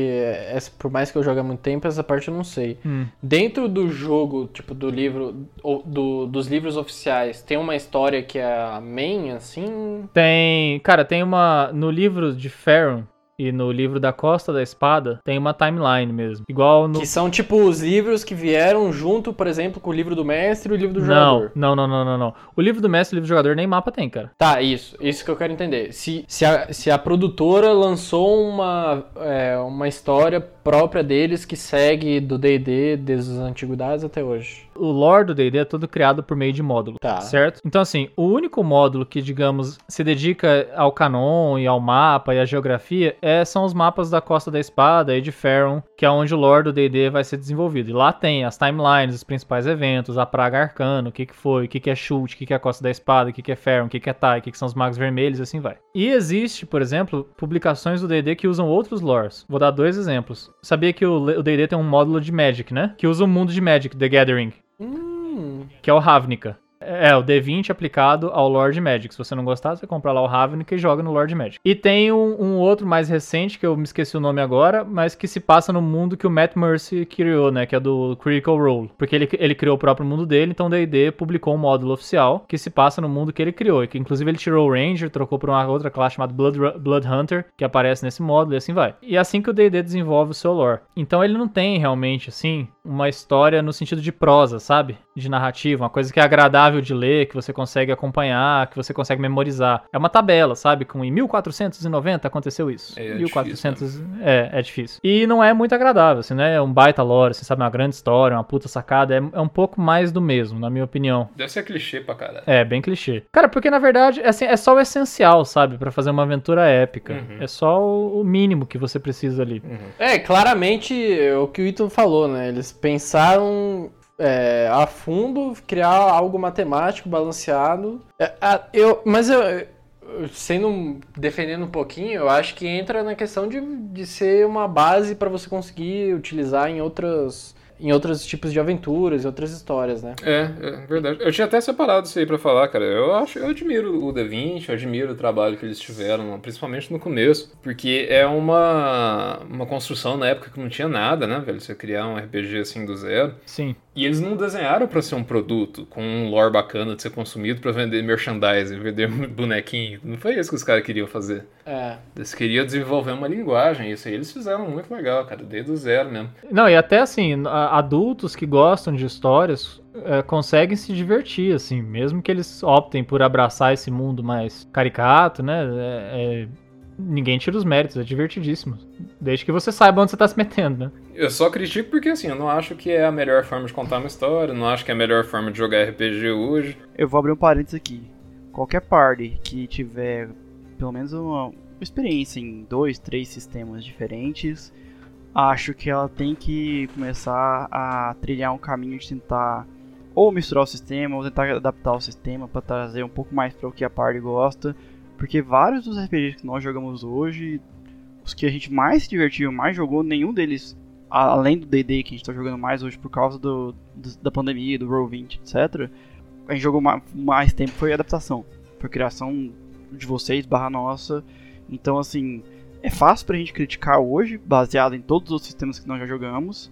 essa, por mais que eu jogue há muito tempo, essa parte eu não sei. Hum. Dentro do jogo, tipo, do livro, ou do, dos livros oficiais, tem uma história que é a main, assim? Tem. Cara, tem uma. No livro de Faron e no livro da Costa da Espada, tem uma timeline mesmo. Igual no. Que são, tipo, os livros que vieram junto, por exemplo, com o livro do mestre e o livro do jogador. não, não, não, não, não. O livro do mestre e o livro do jogador nem mapa tem, cara. Tá, isso. Isso que eu quero entender. Se, se, a, se a produtora lançou uma, é, uma história própria deles que segue do D&D desde as antiguidades até hoje. O lore do D&D é todo criado por meio de módulo, Tá. certo? Então, assim, o único módulo que, digamos, se dedica ao canon e ao mapa e à geografia é, são os mapas da Costa da Espada e de Faron, que é onde o lore do D&D vai ser desenvolvido. E lá tem as timelines, os principais eventos, a Praga Arcana, o que que foi, o que que é Chult, o que que é a Costa da Espada, o que que é Faron, o que que é Tai, o que que são os Magos Vermelhos e assim vai. E existe, por exemplo, publicações do D&D que usam outros lores. Vou dar dois exemplos. Sabia que o o D&D tem um módulo de Magic, né? Que usa o mundo de Magic, The Gathering Hum, que é o Ravnica. É, o D20 aplicado ao Lord Magic. Se você não gostar, você compra lá o Ravnica e joga no Lord Magic. E tem um, um outro mais recente, que eu me esqueci o nome agora, mas que se passa no mundo que o Matt Mercy criou, né? Que é do Critical Role. Porque ele, ele criou o próprio mundo dele, então o D&D publicou um módulo oficial que se passa no mundo que ele criou. E que inclusive ele tirou o Ranger, trocou por uma outra classe chamada Blood, Blood Hunter, que aparece nesse módulo e assim vai. E é assim que o D&D desenvolve o seu lore. Então ele não tem realmente, assim, uma história no sentido de prosa, sabe? De narrativa, uma coisa que é agradável de ler, que você consegue acompanhar, que você consegue memorizar. É uma tabela, sabe? Com em 1490 aconteceu isso. É, é 1400 é, é difícil. E não é muito agradável, assim, né? É um baita lore, você sabe, uma grande história, uma puta sacada, é, é um pouco mais do mesmo, na minha opinião. Deve ser clichê pra caralho. É, bem clichê. Cara, porque na verdade assim, é só o essencial, sabe? Pra fazer uma aventura épica. Uhum. É só o mínimo que você precisa ali. É, claramente é o que o Ito falou, né? Eles pensaram é, a fundo, criar algo matemático, balanceado. É, a- eu, mas eu, sendo defendendo um pouquinho, eu acho que entra na questão de, de ser uma base para você conseguir utilizar em outras em outros tipos de aventuras, em outras histórias, né? É, é verdade. Eu tinha até separado isso aí pra falar, cara. Eu acho, eu admiro o D20, eu admiro o trabalho que eles tiveram, principalmente no começo, porque é uma uma construção na época que não tinha nada, né, velho? Você criar um RPG assim do zero. Sim. E eles não desenharam pra ser um produto com um lore bacana de ser consumido pra vender merchandising, vender bonequinho. Não foi isso que os caras queriam fazer. É. Eles queriam desenvolver uma linguagem, isso aí eles fizeram muito legal, cara, desde o zero mesmo. Não, e até assim, adultos que gostam de histórias é, conseguem se divertir, assim, mesmo que eles optem por abraçar esse mundo mais caricato, né? é- é- ninguém tira os méritos, é divertidíssimo. Desde que você saiba onde você tá se metendo, né? Eu só critico porque assim, eu não acho que é a melhor forma de contar uma história, não acho que é a melhor forma de jogar RPG hoje. Eu vou abrir um parênteses aqui. Qualquer party que tiver pelo menos uma, uma experiência em dois, três sistemas diferentes, acho que ela tem que começar a trilhar um caminho de tentar ou misturar o sistema, ou tentar adaptar o sistema para trazer um pouco mais para o que a party gosta, porque vários dos RPGs que nós jogamos hoje, os que a gente mais se divertiu, mais jogou, nenhum deles, além do D&D que a gente está jogando mais hoje por causa do, do- da pandemia, do Roll20, etc., a gente jogou ma- mais tempo foi adaptação. Foi criação de vocês barra nossa. Então, assim, é fácil pra gente criticar hoje, baseado em todos os sistemas que nós já jogamos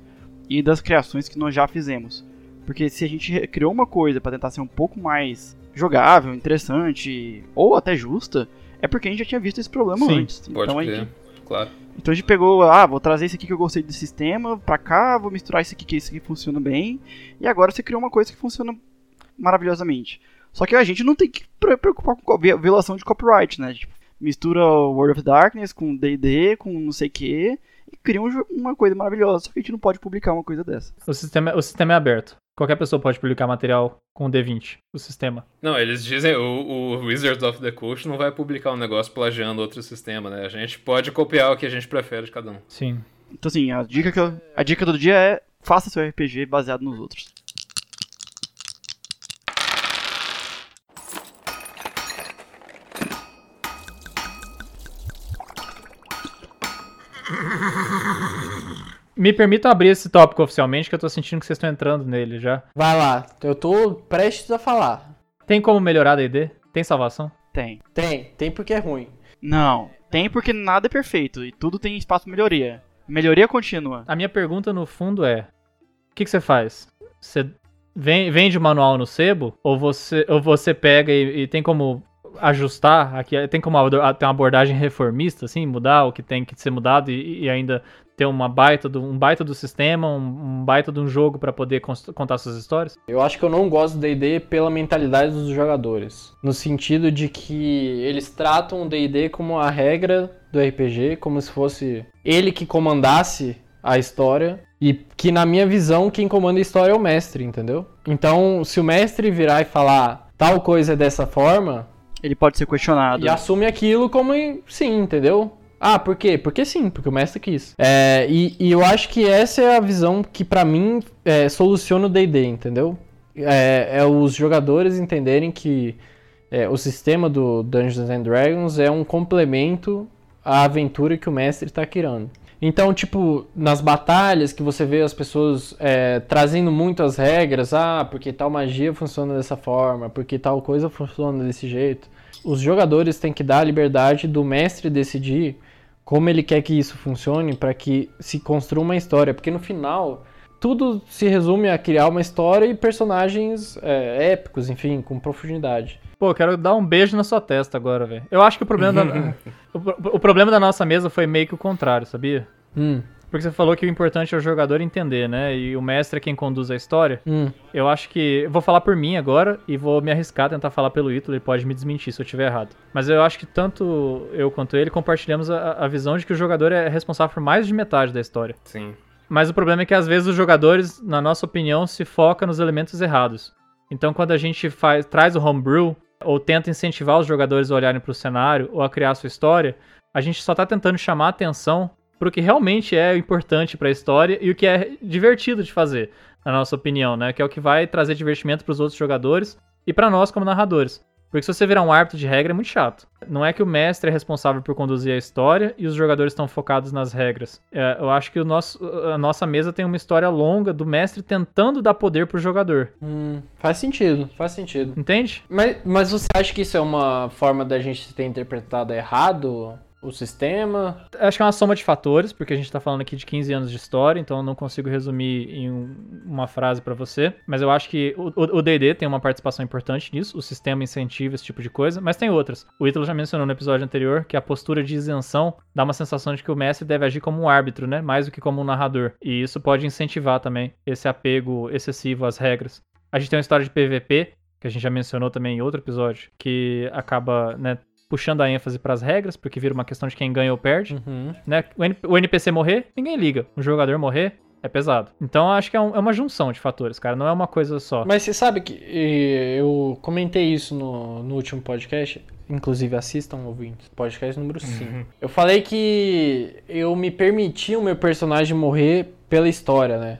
e das criações que nós já fizemos. Porque se a gente criou uma coisa para tentar ser um pouco mais jogável, interessante ou até justa, é porque a gente já tinha visto esse problema Sim, antes. Pode então, a crer, gente, claro. então a gente pegou, ah, vou trazer esse aqui que eu gostei desse sistema pra cá, vou misturar esse aqui que esse aqui funciona bem, e agora você criou uma coisa que funciona maravilhosamente. Só que a gente não tem que pre- preocupar com co- vi- violação de copyright, né? Tipo, mistura o World of Darkness com D&D, com não sei o que, e cria um uma coisa maravilhosa. Só que a gente não pode publicar uma coisa dessa. O sistema, o sistema é aberto. Qualquer pessoa pode publicar material com o D20, o sistema. Não, eles dizem, o, o Wizards of the Coast não vai publicar um negócio plagiando outro sistema, né? A gente pode copiar o que a gente prefere de cada um. Sim. Então assim, a dica, que eu- a dica do dia é faça seu RPG baseado nos outros. Me permitam abrir esse tópico oficialmente, que eu tô sentindo que vocês estão entrando nele já. Vai lá, eu tô prestes a falar. Tem como melhorar a D&D? Tem salvação? Tem. Tem, tem porque é ruim. Não, tem porque nada é perfeito e tudo tem espaço para melhoria. Melhoria contínua. A minha pergunta no fundo é: o que, que você faz? Você ven- vende o manual no sebo? Ou você, ou você pega e, e tem como ajustar? Aqui, tem como ter uma abordagem reformista, assim, mudar o que tem que ser mudado e, e ainda ter uma baita do, um baita do sistema, um, um baita de um jogo pra poder contar suas histórias? Eu acho que eu não gosto do D&D pela mentalidade dos jogadores, no sentido de que eles tratam o D&D como a regra do RPG, como se fosse ele que comandasse a história e que na minha visão quem comanda a história é o mestre, entendeu? Então, se o mestre virar e falar tal coisa é dessa forma, Ele pode ser questionado. e assume aquilo como sim, entendeu? Ah, por quê? Porque sim, porque o mestre quis. É, e, e eu acho que essa é a visão que pra mim é, soluciona o D&D, entendeu? É, é os jogadores entenderem que é, o sistema do Dungeons and Dragons é um complemento à aventura que o mestre está criando. Então, tipo, nas batalhas que você vê as pessoas é, trazendo muito as regras, ah, porque tal magia funciona dessa forma, porque tal coisa funciona desse jeito. Os jogadores têm que dar a liberdade do mestre decidir como ele quer que isso funcione para que se construa uma história, porque no final tudo se resume a criar uma história e personagens é, épicos, enfim, com profundidade. Pô, eu quero dar um beijo na sua testa agora, velho. Eu acho que o problema da, o, o problema da nossa mesa foi meio que o contrário, sabia? Hum, Porque você falou que o importante é o jogador entender, né? E o mestre é quem conduz a história. hum. Eu acho que. Eu vou falar por mim agora e vou me arriscar a tentar falar pelo Ítalo, ele pode me desmentir se eu estiver errado. Mas eu acho que tanto eu quanto ele compartilhamos a, a visão de que o jogador é responsável por mais de metade da história. Sim. Mas o problema é que às vezes os jogadores, na nossa opinião, se focam nos elementos errados. Então quando a gente faz, traz o homebrew, ou tenta incentivar os jogadores a olharem para o cenário ou a criar a sua história, a gente só tá tentando chamar a atenção pro que realmente é importante para a história e o que é divertido de fazer, na nossa opinião, né? Que é o que vai trazer divertimento para os outros jogadores e para nós como narradores. Porque se você virar um árbitro de regra é muito chato. Não é que o mestre é responsável por conduzir a história e os jogadores estão focados nas regras. É, eu acho que o nosso, a nossa mesa tem uma história longa do mestre tentando dar poder pro jogador. Hum, faz sentido, faz sentido. Entende? Mas, mas você acha que isso é uma forma da gente ter interpretado errado o sistema? Acho que é uma soma de fatores, porque a gente tá falando aqui de 15 anos de história, então eu não consigo resumir em um- uma frase pra você. Mas eu acho que o D&D tem uma participação importante nisso, o sistema incentiva esse tipo de coisa, mas tem outras. O Ítalo já mencionou no episódio anterior que a postura de isenção dá uma sensação de que o mestre deve agir como um árbitro, né? Mais do que como um narrador. E isso pode incentivar também esse apego excessivo às regras. A gente tem uma história de PVP, que a gente já mencionou também em outro episódio, que acaba, né, puxando a ênfase pras regras, porque vira uma questão de quem ganha ou perde Uhum. né? O, NPC morrer, ninguém liga. O jogador morrer, é pesado. Então acho que é, um- é uma junção de fatores, cara. Não é uma coisa só. Mas você sabe que eu comentei isso no, no último podcast. Inclusive, assistam, ouvintes. Podcast número 5. Eu falei que eu me permiti o meu personagem morrer pela história, né?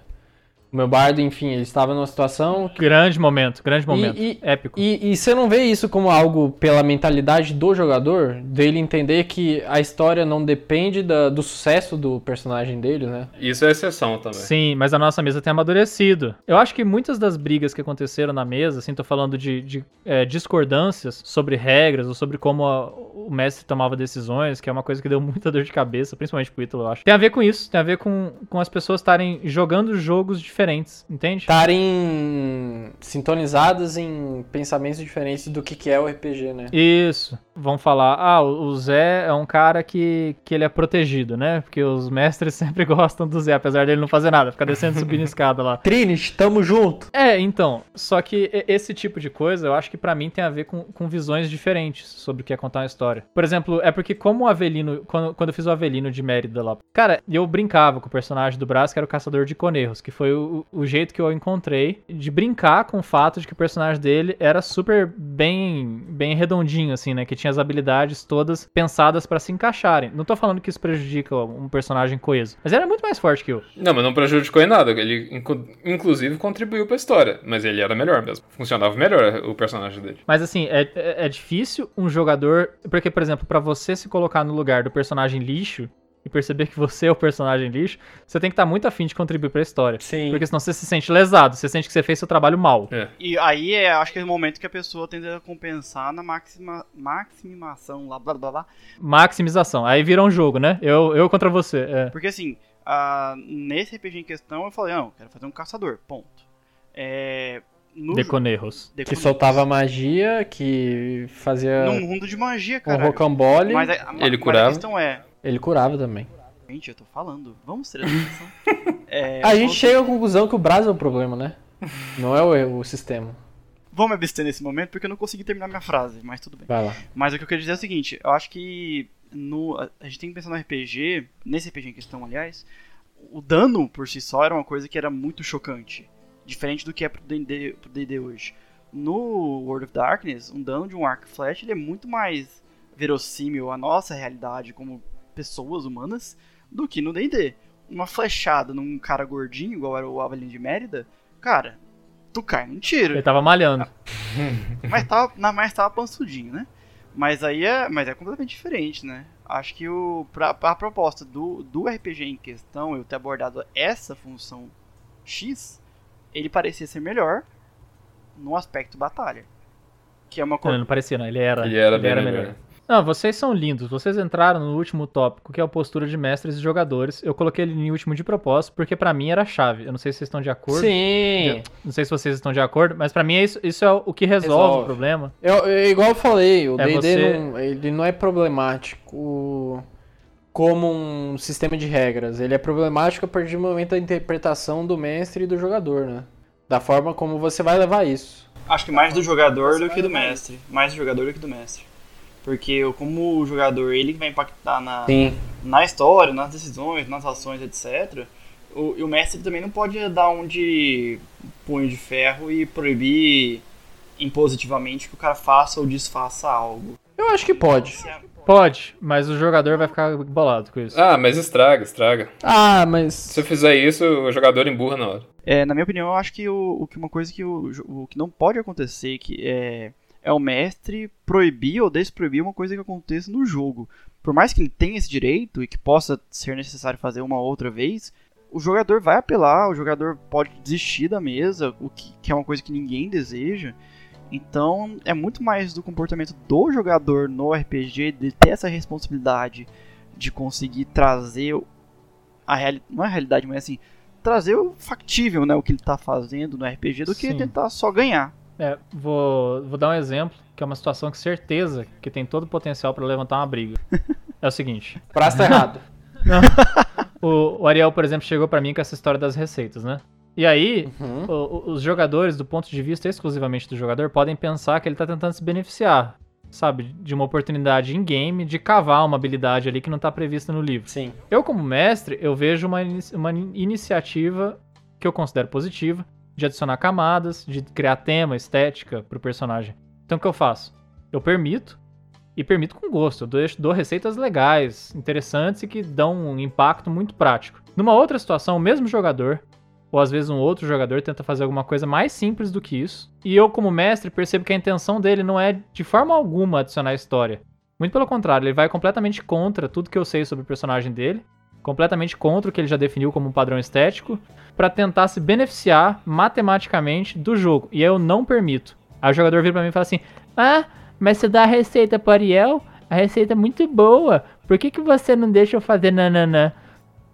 O meu bardo, enfim, ele estava numa situação Grande momento, grande momento. e- Épico. E, e você não vê isso como algo pela mentalidade do jogador? Dele entender que a história não depende da- do sucesso do personagem dele, né? Isso é exceção também. Sim, mas a nossa mesa tem amadurecido. Eu acho que muitas das brigas que aconteceram na mesa, assim, tô falando de, de, é, discordâncias sobre regras ou sobre como a- o mestre tomava decisões, que é uma coisa que deu muita dor de cabeça, principalmente pro Ítalo, eu acho. Tem a ver com isso, tem a ver com, com as pessoas estarem jogando jogos diferentes, entende? Estarem sintonizadas em pensamentos diferentes do que, que é o RPG, né? Isso. Vão falar, ah, o Zé é um cara que, que ele é protegido, né? Porque os mestres sempre gostam do Zé, apesar dele não fazer nada, ficar descendo e subindo escada lá. Trinity, tamo junto! É, então, só que esse tipo de coisa, eu acho que para mim tem a ver com, com visões diferentes sobre o que é contar uma história. Por exemplo, é porque como o Avelino, quando, quando eu fiz o Avelino de Mérida lá, cara, eu brincava com o personagem do Brás, que era o caçador de conejos, que foi o, o jeito que eu encontrei de brincar com o fato de que o personagem dele era super bem, bem redondinho, assim, né? Que tinha as habilidades todas pensadas para se encaixarem. Não tô falando que isso prejudica um personagem coeso, mas ele era muito mais forte que eu. Não, mas não prejudicou em nada. Ele, inclusive, contribuiu pra história, mas ele era melhor mesmo. Funcionava melhor o personagem dele. Mas assim, é, é, é difícil um jogador. Porque, por exemplo, para você se colocar no lugar do personagem lixo, e perceber que você é o personagem lixo, você tem que estar tá muito afim de contribuir para a história. Sim. Porque senão você se sente lesado, você sente que você fez seu trabalho mal. É. E aí é, acho que é o momento que a pessoa tenta compensar na maxima, maximização, lá, blá blá blá. Maximização. Aí vira um jogo, né? Eu, eu contra você. É. Porque assim, uh, nesse RPG em questão eu falei, não, quero fazer um caçador, ponto. É, no Deconerros. Que soltava magia, que fazia. Num mundo de magia, cara. Um rocambole. Mas a, ele curava. a questão é, ele curava também. Gente, eu tô falando. Vamos ter é, a gente chega à conclusão que o Brasil é o problema, né? Não é o, o sistema. Vou me abster nesse momento porque eu não consegui terminar minha frase, mas tudo bem. Vai lá. Mas o que eu queria dizer é o seguinte: eu acho que no, a gente tem que pensar no RPG, nesse RPG em questão, aliás, o dano por si só era uma coisa que era muito chocante. Diferente do que é pro D&D hoje. No World of Darkness, um dano de um arc flash ele é muito mais verossímil à nossa realidade como pessoas humanas do que no D&D. Uma flechada num cara gordinho, igual era o Avalin de Mérida, cara, tu cai num tiro. Ele tava malhando. mas tava, mas tava pansudinho, né? Mas aí é, mas é completamente diferente, né? Acho que o, pra, a proposta do, do RPG em questão, eu ter abordado essa função X, ele parecia ser melhor no aspecto batalha. Que é uma coisa. Não, não parecia, não. Ele era. Ele era, ele era melhor. melhor. Não, vocês são lindos. Vocês entraram no último tópico, que é a postura de mestres e jogadores. Eu coloquei ele em último de propósito, porque para mim era a chave. Eu não sei se vocês estão de acordo. Sim. Não sei se vocês estão de acordo, mas para mim é isso, isso é o que resolve, resolve. o problema. Eu, eu, igual eu falei, o D&D é você... não, ele não é problemático como um sistema de regras. Ele é problemático a partir do momento da interpretação do mestre e do jogador, né? Da forma como você vai levar isso. Acho que mais do jogador do que do mestre. Mais do jogador do que do mestre. Porque como o jogador ele vai impactar na, na história, nas decisões, nas ações, etc. O, e o mestre também não pode dar um de punho de ferro e proibir impositivamente que o cara faça ou desfaça algo. Eu acho que pode. Pode, mas o jogador vai ficar bolado com isso. Ah, mas estraga, estraga. Ah, mas. Se eu fizer isso, o jogador emburra na hora. É, na minha opinião, eu acho que o, o que uma coisa que o, o que não pode acontecer que é é o mestre proibir ou desproibir uma coisa que aconteça no jogo. Por mais que ele tenha esse direito e que possa ser necessário fazer uma outra vez, o jogador vai apelar, o jogador pode desistir da mesa, o que, que é uma coisa que ninguém deseja. Então é muito mais do comportamento do jogador no RPG de ter essa responsabilidade de conseguir trazer a realidade, não é a realidade, mas assim, trazer o factível, né, o que ele está fazendo no RPG do que tentar só ganhar. É, vou, vou dar um exemplo, que é uma situação que certeza que tem todo o potencial para levantar uma briga. É o seguinte. O prazo tá errado. o, o, Ariel, por exemplo, chegou para mim com essa história das receitas, né? E aí, uhum. o, os jogadores, do ponto de vista exclusivamente do jogador, podem pensar que ele tá tentando se beneficiar, sabe, de uma oportunidade em game de cavar uma habilidade ali que não tá prevista no livro. Sim. Eu, como mestre, eu vejo uma, uma iniciativa que eu considero positiva, de adicionar camadas, de criar tema, estética pro personagem. Então o que eu faço? Eu permito, e permito com gosto. Eu dou, receitas legais, interessantes e que dão um impacto muito prático. Numa outra situação, o mesmo jogador, ou às vezes um outro jogador, tenta fazer alguma coisa mais simples do que isso. E eu, como mestre, percebo que a intenção dele não é de forma alguma adicionar história. Muito pelo contrário, ele vai completamente contra tudo que eu sei sobre o personagem dele completamente contra o que ele já definiu como um padrão estético, para tentar se beneficiar matematicamente do jogo. E eu não permito. Aí o jogador vira pra mim e fala assim: Ah, mas você dá a receita pro Ariel, a receita é muito boa. Por que, que você não deixa eu fazer nananã?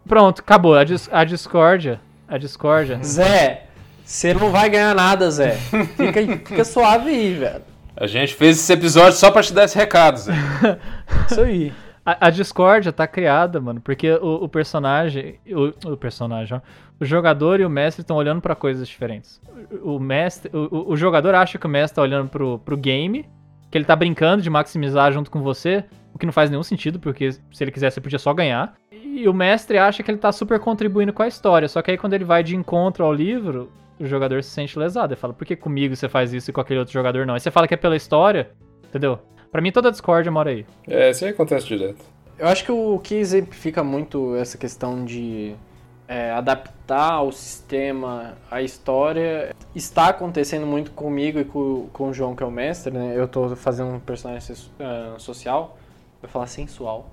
Pronto, acabou. A, dis a discórdia. A discórdia. Zé, você não vai ganhar nada, Zé. Fica, fica suave aí, velho. A gente fez esse episódio só pra te dar esse recado, Zé. Isso aí. A, a discórdia tá criada, mano, porque o, o personagem. O, o personagem, ó. O jogador e o mestre estão olhando pra coisas diferentes. O, o mestre. O, o, jogador acha que o mestre tá olhando pro, pro game, que ele tá brincando de maximizar junto com você, o que não faz nenhum sentido, porque se ele quisesse, podia só ganhar. E o mestre acha que ele tá super contribuindo com a história. Só que aí quando ele vai de encontro ao livro, o jogador se sente lesado. Ele fala, por que comigo você faz isso e com aquele outro jogador não? Aí você fala que é pela história, entendeu? Pra mim toda a discórdia mora aí. É, isso aí acontece direto. Eu acho que o que exemplifica muito essa questão de é, adaptar o sistema à história está acontecendo muito comigo e com, com o João, que é o mestre, né? Eu tô fazendo um personagem uh, social, vou falar sensual.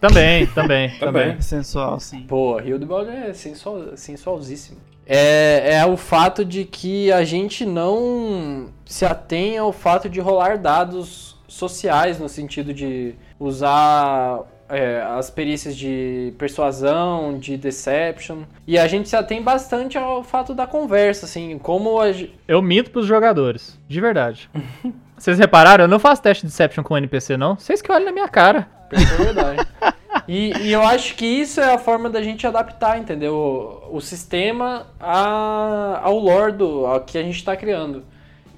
Também, também, também. Sensual, sim. Pô, Hildebald é sensual, sensualzíssimo. É, é o fato de que a gente não se atém ao fato de rolar dados sociais, no sentido de usar é, as perícias de persuasão, de deception. E a gente se atém bastante ao fato da conversa, assim, como a... Eu minto pros jogadores, de verdade. Vocês repararam? Eu não faço teste de deception com NPC, não. Vocês que olham na minha cara. É verdade. e, e, eu acho que isso é a forma da gente adaptar, entendeu? O, o sistema a, ao lore do, ao que a gente está criando.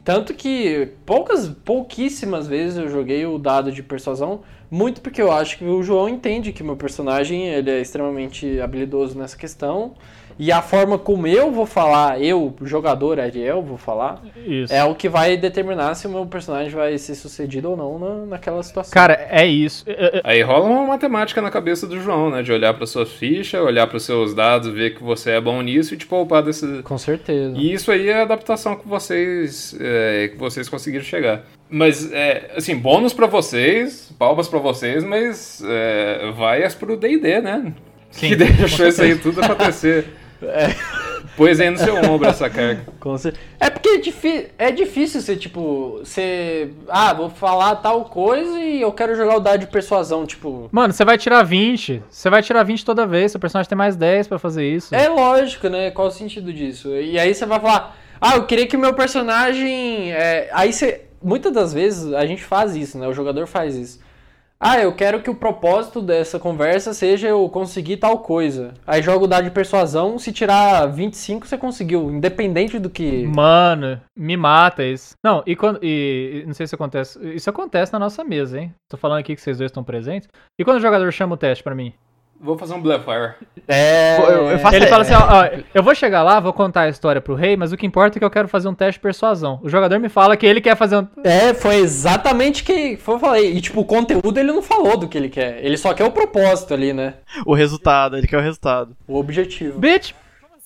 Tanto que poucas, pouquíssimas vezes eu joguei o dado de persuasão, muito porque eu acho que o João entende que meu personagem ele é extremamente habilidoso nessa questão. E a forma como eu vou falar, eu, jogador Ariel, vou falar, isso. é o que vai determinar se o meu personagem vai ser sucedido ou não na, naquela situação. Cara, é isso. Aí rola uma matemática na cabeça do João, né? De olhar para sua ficha, olhar para os seus dados, ver que você é bom nisso e te poupar desse. Com certeza. E isso aí é a adaptação que vocês, é, que vocês conseguiram chegar. Mas, é, assim, bônus para vocês, palmas para vocês, mas é, vaias pro D&D, né? Sim, que deixou isso aí tudo acontecer. É. Pois aí no seu ombro essa carga. É porque é, é difícil você, tipo, você. Ah, vou falar tal coisa e eu quero jogar o dado de persuasão, tipo. Mano, você vai tirar 20. Você vai tirar 20 toda vez. Seu personagem tem mais 10 para fazer isso. É lógico, né? Qual o sentido disso? E aí você vai falar. Ah, eu queria que o meu personagem. É... Aí você. Muitas das vezes a gente faz isso, né? O jogador faz isso. Ah, eu quero que o propósito dessa conversa seja eu conseguir tal coisa. Aí joga o dado de persuasão, se tirar 25 você conseguiu, independente do que. Mano, me mata isso. Não, e quando. E, não sei se acontece. Isso acontece na nossa mesa, hein? Tô falando aqui que vocês dois estão presentes. E quando o jogador chama o teste para mim? Vou fazer um Blackfire. É. Eu, eu faço... Ele fala assim: ó, ó, eu vou chegar lá, vou contar a história pro rei, mas o que importa é que eu quero fazer um teste de persuasão. O jogador me fala que ele quer fazer um. É, foi exatamente o que eu falei. E, tipo, o conteúdo ele não falou do que ele quer. Ele só quer o propósito ali, né? O resultado, ele quer o resultado. O objetivo. Bitch!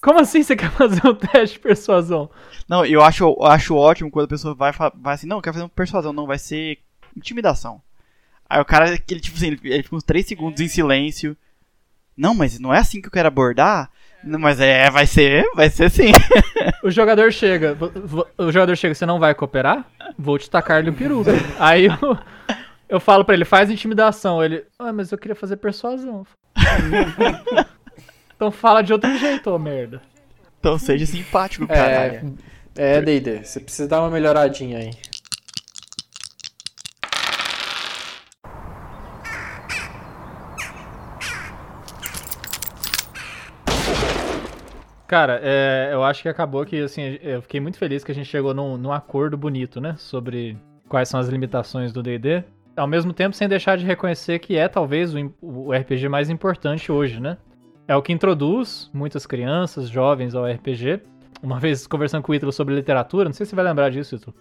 Como assim você quer fazer um teste de persuasão? Não, eu acho, eu acho ótimo quando a pessoa vai, vai assim, não, eu quero fazer uma persuasão, não, vai ser intimidação. Aí o cara, ele, tipo assim, ele, ele fica uns 3 segundos em silêncio não, mas não é assim que eu quero abordar. Não, mas é, vai ser, vai ser sim. o jogador chega, o jogador chega, você não vai cooperar? Vou te tacar-lhe o peru. Aí eu, eu falo pra ele, faz intimidação. Ele, ah, mas eu queria fazer persuasão. então fala de outro jeito, ô merda. Então seja simpático, cara. É, é D&D, você precisa dar uma melhoradinha aí. Cara, é, eu acho que acabou que, assim, eu fiquei muito feliz que a gente chegou num, num acordo bonito, né? Sobre quais são as limitações do D&D. Ao mesmo tempo, sem deixar de reconhecer que é, talvez, o, o RPG mais importante hoje, né? É o que introduz muitas crianças, jovens ao RPG. Uma vez conversando com o Ítalo sobre literatura, não sei se você vai lembrar disso, Ítalo.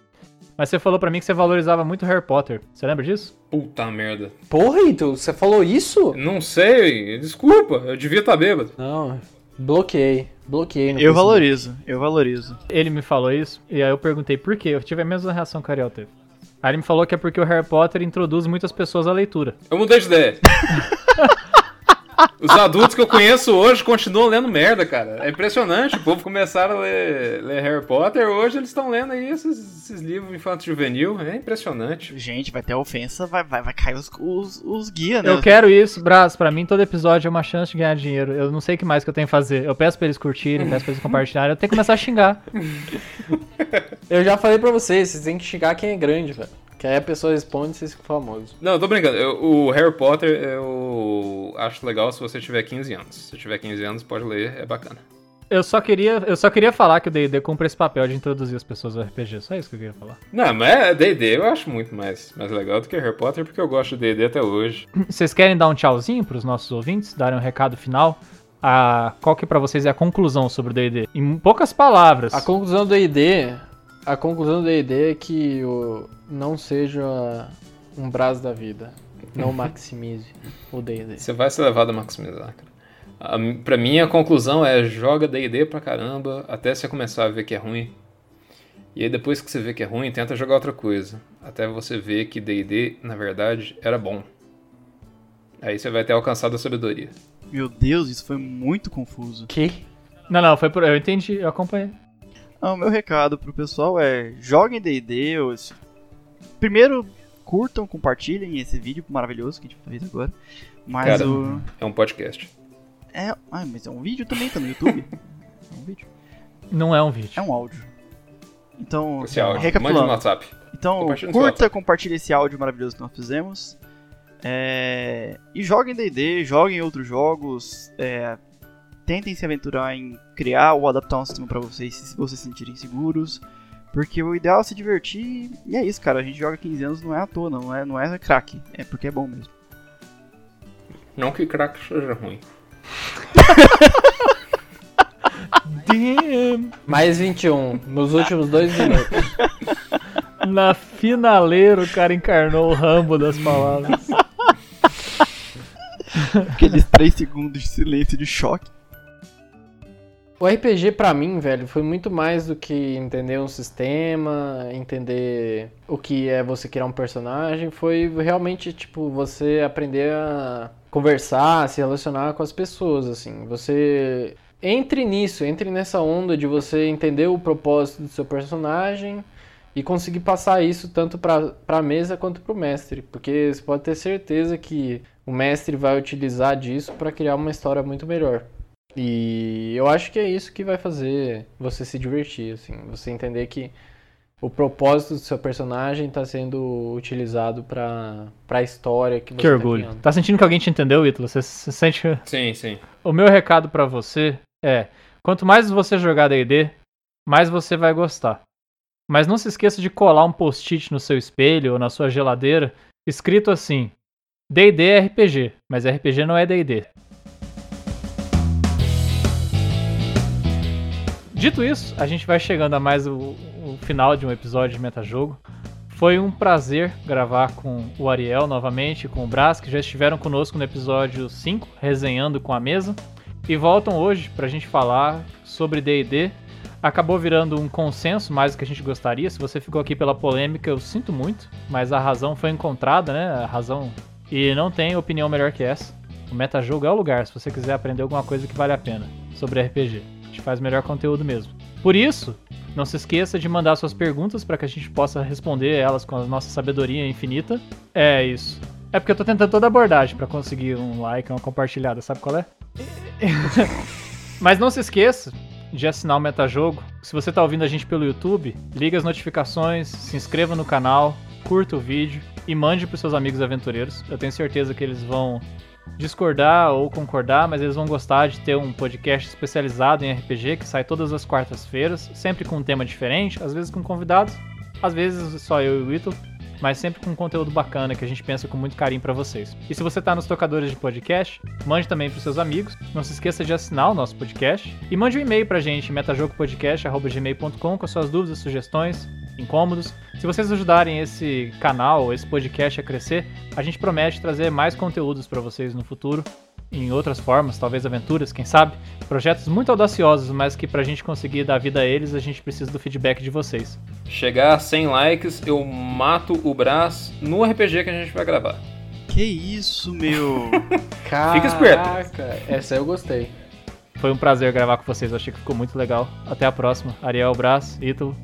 Mas você falou para mim que você valorizava muito Harry Potter. Você lembra disso? Puta merda. Porra, Ítalo, você falou isso? Não sei, desculpa, eu devia estar tá bêbado. Não, bloqueei. Bloqueei no Eu Facebook. valorizo, eu valorizo. Ele me falou isso, e aí eu perguntei por quê. Eu tive a mesma reação que o Ariel teve. Aí ele me falou que é porque o Harry Potter introduz muitas pessoas à leitura. Eu mudei de ideia. Os adultos que eu conheço hoje continuam lendo merda, cara. É impressionante. O povo começaram a ler, ler Harry Potter, hoje eles estão lendo aí esses, esses livros infanto-juvenil. É impressionante. Gente, vai ter ofensa, vai, vai, vai cair os, os, os guias, né? Eu quero isso, Brás. Pra mim, todo episódio é uma chance de ganhar dinheiro. Eu não sei o que mais que eu tenho que fazer. Eu peço pra eles curtirem, peço pra eles compartilharem. Eu tenho que começar a xingar. Eu já falei pra vocês, vocês têm que xingar quem é grande, velho. Que aí a pessoa responde e vocês ficam famosos. Não, eu tô brincando. Eu- o Harry Potter eu acho legal se você tiver 15 anos. Se tiver 15 anos, pode ler, é bacana. Eu só queria, eu só queria falar que o D&D cumpre esse papel de introduzir as pessoas ao RPG. Só isso que eu queria falar. Não, mas D&D eu acho muito mais, mais legal do que Harry Potter, porque eu gosto de D&D até hoje. Vocês querem dar um tchauzinho pros nossos ouvintes? Darem um recado final? A, qual que pra vocês é a conclusão sobre o D&D? Em poucas palavras. A conclusão do ID, a conclusão do ID é que o, não seja um braço da vida. Não maximize o D&D. Você vai ser levado a maximizar, cara. A, pra mim, a conclusão é joga D&D pra caramba até você começar a ver que é ruim. E aí depois que você vê que é ruim, tenta jogar outra coisa. Até você ver que D&D, na verdade, era bom. Aí você vai ter alcançado a sabedoria. Meu Deus, isso foi muito confuso. Que? Não, não, foi por... Eu entendi, eu acompanhei. Ah, o meu recado pro pessoal é: joguem DD. Primeiro, curtam, compartilhem esse vídeo maravilhoso que a gente fez agora. Mas Cara. o. É um podcast. É, ah, mas é um vídeo também, tá no YouTube. é um vídeo. Não é um vídeo. É um áudio. Então, Esse áudio. Mande no recapitulando. WhatsApp. Então, Compartilha curta, compartilhe esse áudio maravilhoso que nós fizemos. É, E joguem D&D, joguem outros jogos. é, Tentem se aventurar em criar ou adaptar um sistema pra vocês, se vocês se sentirem seguros. Porque o ideal é se divertir. E é isso, cara. A gente joga 15 anos não é à toa, não é, não é craque. É porque é bom mesmo. Não que crack seja ruim. Damn. Mais 21, nos últimos dois minutos. Na finaleira o cara encarnou o Rambo das palavras. Aqueles 3 segundos de silêncio de choque. O RPG pra mim, velho, foi muito mais do que entender um sistema, entender o que é você criar um personagem, foi realmente tipo você aprender a conversar, se relacionar com as pessoas, assim. Você entre nisso, entre nessa onda de você entender o propósito do seu personagem e conseguir passar isso tanto pra, pra mesa quanto pro mestre, porque você pode ter certeza que o mestre vai utilizar disso pra criar uma história muito melhor. E eu acho que é isso que vai fazer você se divertir, assim, você entender que o propósito do seu personagem está sendo utilizado para a história que você Que tá orgulho. criando. Tá sentindo que alguém te entendeu, Ítalo? Você se sente... Sim, sim. O meu recado pra você é: quanto mais você jogar D&D, mais você vai gostar. Mas não se esqueça de colar um post-it no seu espelho ou na sua geladeira, escrito assim: D&D é RPG, mas RPG não é D&D. Dito isso, a gente vai chegando a mais o, o final de um episódio de Metajogo. Foi um prazer gravar com o Ariel novamente, com o Brás, que já estiveram conosco no episódio 5, resenhando com a mesa. E voltam hoje pra gente falar sobre D&D. Acabou virando um consenso mais do que a gente gostaria. Se você ficou aqui pela polêmica, eu sinto muito, mas a razão foi encontrada, né? A razão. E não tem opinião melhor que essa. O Metajogo é o lugar, se você quiser aprender alguma coisa que vale a pena sobre RPG. Gente faz melhor conteúdo mesmo. Por isso, não se esqueça de mandar suas perguntas para que a gente possa responder elas com a nossa sabedoria infinita. É isso. É porque eu tô tentando toda abordagem para conseguir um like, uma compartilhada, sabe qual é? Mas não se esqueça de assinar o Metajogo. Se você tá ouvindo a gente pelo YouTube, liga as notificações, se inscreva no canal, curta o vídeo e mande pros seus amigos aventureiros. Eu tenho certeza que eles vão discordar ou concordar, mas eles vão gostar de ter um podcast especializado em RPG que sai todas as quartas-feiras, sempre com um tema diferente, às vezes com convidados, às vezes só eu e o Ítalo, mas sempre com conteúdo bacana que a gente pensa com muito carinho pra vocês. E se você tá nos tocadores de podcast, mande também pros seus amigos. Não se esqueça de assinar o nosso podcast e mande um e-mail pra gente metajogopodcast@gmail.com com suas dúvidas, sugestões, incômodos. Se vocês ajudarem esse canal, esse podcast a crescer, a gente promete trazer mais conteúdos pra vocês no futuro. Em outras formas, talvez aventuras, quem sabe? Projetos muito audaciosos, mas que pra gente conseguir dar vida a eles, a gente precisa do feedback de vocês. Chegar a 100 likes, eu mato o Brás no RPG que a gente vai gravar. Que isso, meu. Fica esperto. Caraca, essa eu gostei. Foi um prazer gravar com vocês, eu achei que ficou muito legal. Até a próxima. Ariel, Brás, Ítalo.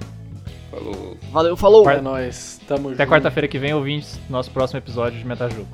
Falou. Valeu, falou. É nóis, tamo junto. Até quarta-feira que vem, ouvintes, nosso próximo episódio de Metajogo.